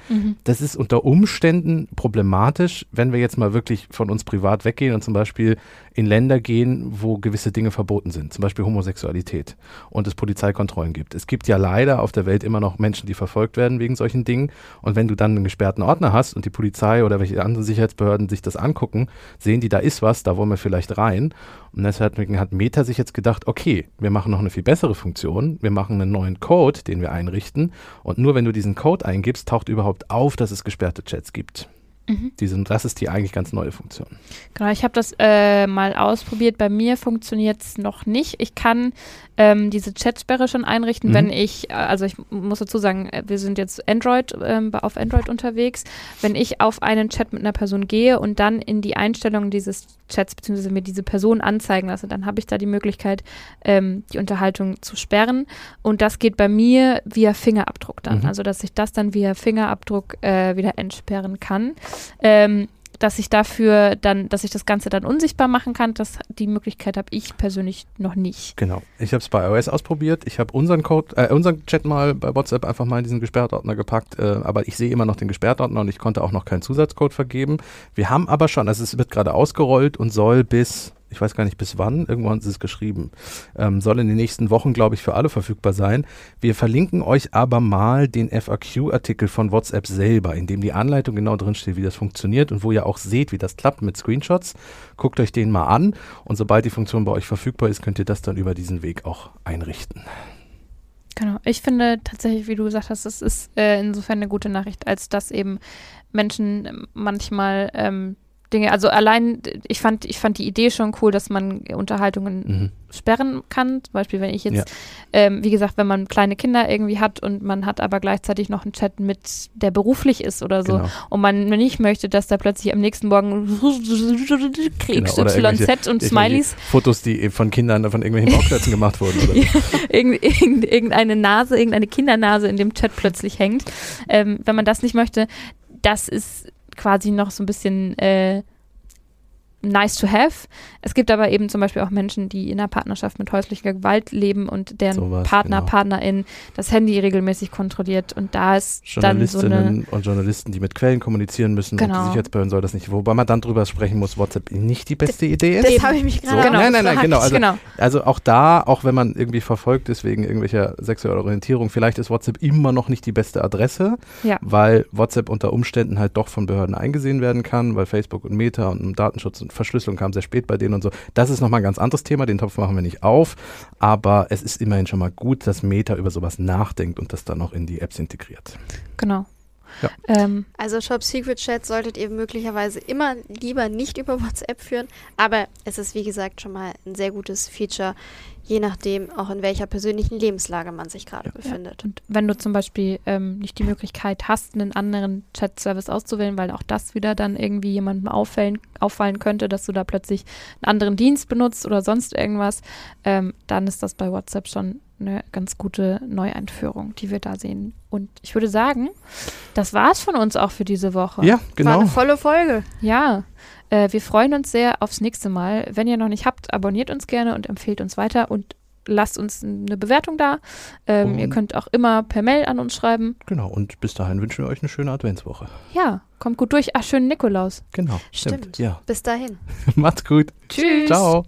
Das ist unter Umständen problematisch, wenn wir jetzt mal wirklich von uns privat weggehen und zum Beispiel in Länder gehen, wo gewisse Dinge verboten sind, zum Beispiel Homosexualität und es Polizeikontrollen gibt. Es gibt ja leider auf der Welt immer noch Menschen, die verfolgt werden wegen solchen Dingen. Und wenn du dann einen gesperrten Ordner hast und die Polizei oder welche anderen Sicherheitsbehörden sich das angucken, sehen die, da ist was, da wollen wir vielleicht rein. Und deshalb hat Meta sich jetzt gedacht, okay, wir machen noch eine viel bessere Funktion. Wir machen einen neuen Code, den wir einrichten. Und nur wenn du diesen Code eingibst, taucht überhaupt auf, dass es gesperrte Chats gibt. Mhm. Das ist die eigentlich ganz neue Funktion. Genau, ich habe das äh, mal ausprobiert. Bei mir funktioniert es noch nicht. Ich kann ähm, diese Chatsperre schon einrichten, Mhm. wenn ich, äh, also ich muss dazu sagen, äh, wir sind jetzt Android, ähm, auf Android unterwegs. Wenn ich auf einen Chat mit einer Person gehe und dann in die Einstellungen dieses Chats beziehungsweise mir diese Person anzeigen lasse, dann habe ich da die Möglichkeit, ähm, die Unterhaltung zu sperren. Und das geht bei mir via Fingerabdruck dann. Mhm. Also dass ich das dann via Fingerabdruck äh, wieder entsperren kann. Ähm, dass ich dafür dann, dass ich das Ganze dann unsichtbar machen kann, das, die Möglichkeit habe ich persönlich noch nicht. Genau. Ich habe es bei iOS ausprobiert. Ich habe unseren Code, äh, unseren Chat mal bei WhatsApp einfach mal in diesen Gesperrtordner gepackt, äh, aber ich sehe immer noch den Gesperrtordner und ich konnte auch noch keinen Zusatzcode vergeben. Wir haben aber schon, also es wird gerade ausgerollt und soll bis, ich weiß gar nicht bis wann, irgendwann ist es geschrieben, ähm, soll in den nächsten Wochen, glaube ich, für alle verfügbar sein. Wir verlinken euch aber mal den FAQ-Artikel von WhatsApp selber, in dem die Anleitung genau drin steht, wie das funktioniert und wo ihr auch seht, wie das klappt mit Screenshots. Guckt euch den mal an und sobald die Funktion bei euch verfügbar ist, könnt ihr das dann über diesen Weg auch einrichten. Genau. Ich finde tatsächlich, wie du gesagt hast, es ist äh, insofern eine gute Nachricht, als dass eben Menschen manchmal ähm, Dinge, also allein, ich fand, ich fand die Idee schon cool, dass man Unterhaltungen Mhm. sperren kann. Zum Beispiel, wenn ich jetzt, Ja. ähm, wie gesagt, wenn man kleine Kinder irgendwie hat und man hat aber gleichzeitig noch einen Chat mit, der beruflich ist oder so, Genau. und man nicht möchte, dass da plötzlich am nächsten Morgen Genau, XYZ und Smileys Fotos, die von Kindern von irgendwelchen Bauklötzen gemacht wurden. Oder irgend, irgendeine Nase, irgendeine Kindernase in dem Chat plötzlich hängt. Ähm, wenn man das nicht möchte, das ist quasi noch so ein bisschen äh, nice to have. Es gibt aber eben zum Beispiel auch Menschen, die in einer Partnerschaft mit häuslicher Gewalt leben und deren Sowas, Partner, genau. Partnerin das Handy regelmäßig kontrolliert und da ist dann so eine Journalistinnen und Journalisten, die mit Quellen kommunizieren müssen und Genau. die Sicherheitsbehörden soll das nicht. Wobei man dann drüber sprechen muss, WhatsApp nicht die beste Idee ist. Das habe ich mich gerade So. auch Nein, nein, nein, genau. Also, genau. also auch da, auch wenn man irgendwie verfolgt ist wegen irgendwelcher sexueller Orientierung, vielleicht ist WhatsApp immer noch nicht die beste Adresse, Ja. weil WhatsApp unter Umständen halt doch von Behörden eingesehen werden kann, weil Facebook und Meta und Datenschutz und Verschlüsselung kam sehr spät bei denen und so. Das ist nochmal ein ganz anderes Thema, den Topf machen wir nicht auf, aber es ist immerhin schon mal gut, dass Meta über sowas nachdenkt und das dann auch in die Apps integriert. Genau. Ja. Ähm, Also Shop Secret Chat solltet ihr möglicherweise immer lieber nicht über WhatsApp führen, aber es ist wie gesagt schon mal ein sehr gutes Feature, je nachdem auch in welcher persönlichen Lebenslage man sich gerade befindet. Und wenn du zum Beispiel ähm, nicht die Möglichkeit hast, einen anderen Chat-Service auszuwählen, weil auch das wieder dann irgendwie jemandem auffallen, auffallen könnte, dass du da plötzlich einen anderen Dienst benutzt oder sonst irgendwas, ähm, dann ist das bei WhatsApp schon eine ganz gute Neueinführung, die wir da sehen. Und ich würde sagen, das war's von uns auch für diese Woche. Ja, War genau. eine volle Folge. Ja, äh, wir freuen uns sehr aufs nächste Mal. Wenn ihr noch nicht habt, abonniert uns gerne und empfehlt uns weiter und lasst uns eine Bewertung da. Ähm, ihr könnt auch immer per Mail an uns schreiben. Genau, und bis dahin wünschen wir euch eine schöne Adventswoche. Ja, kommt gut durch. Ach, schönen Nikolaus. Genau, Stimmt. Ja, Bis dahin. macht's gut. Tschüss. Ciao.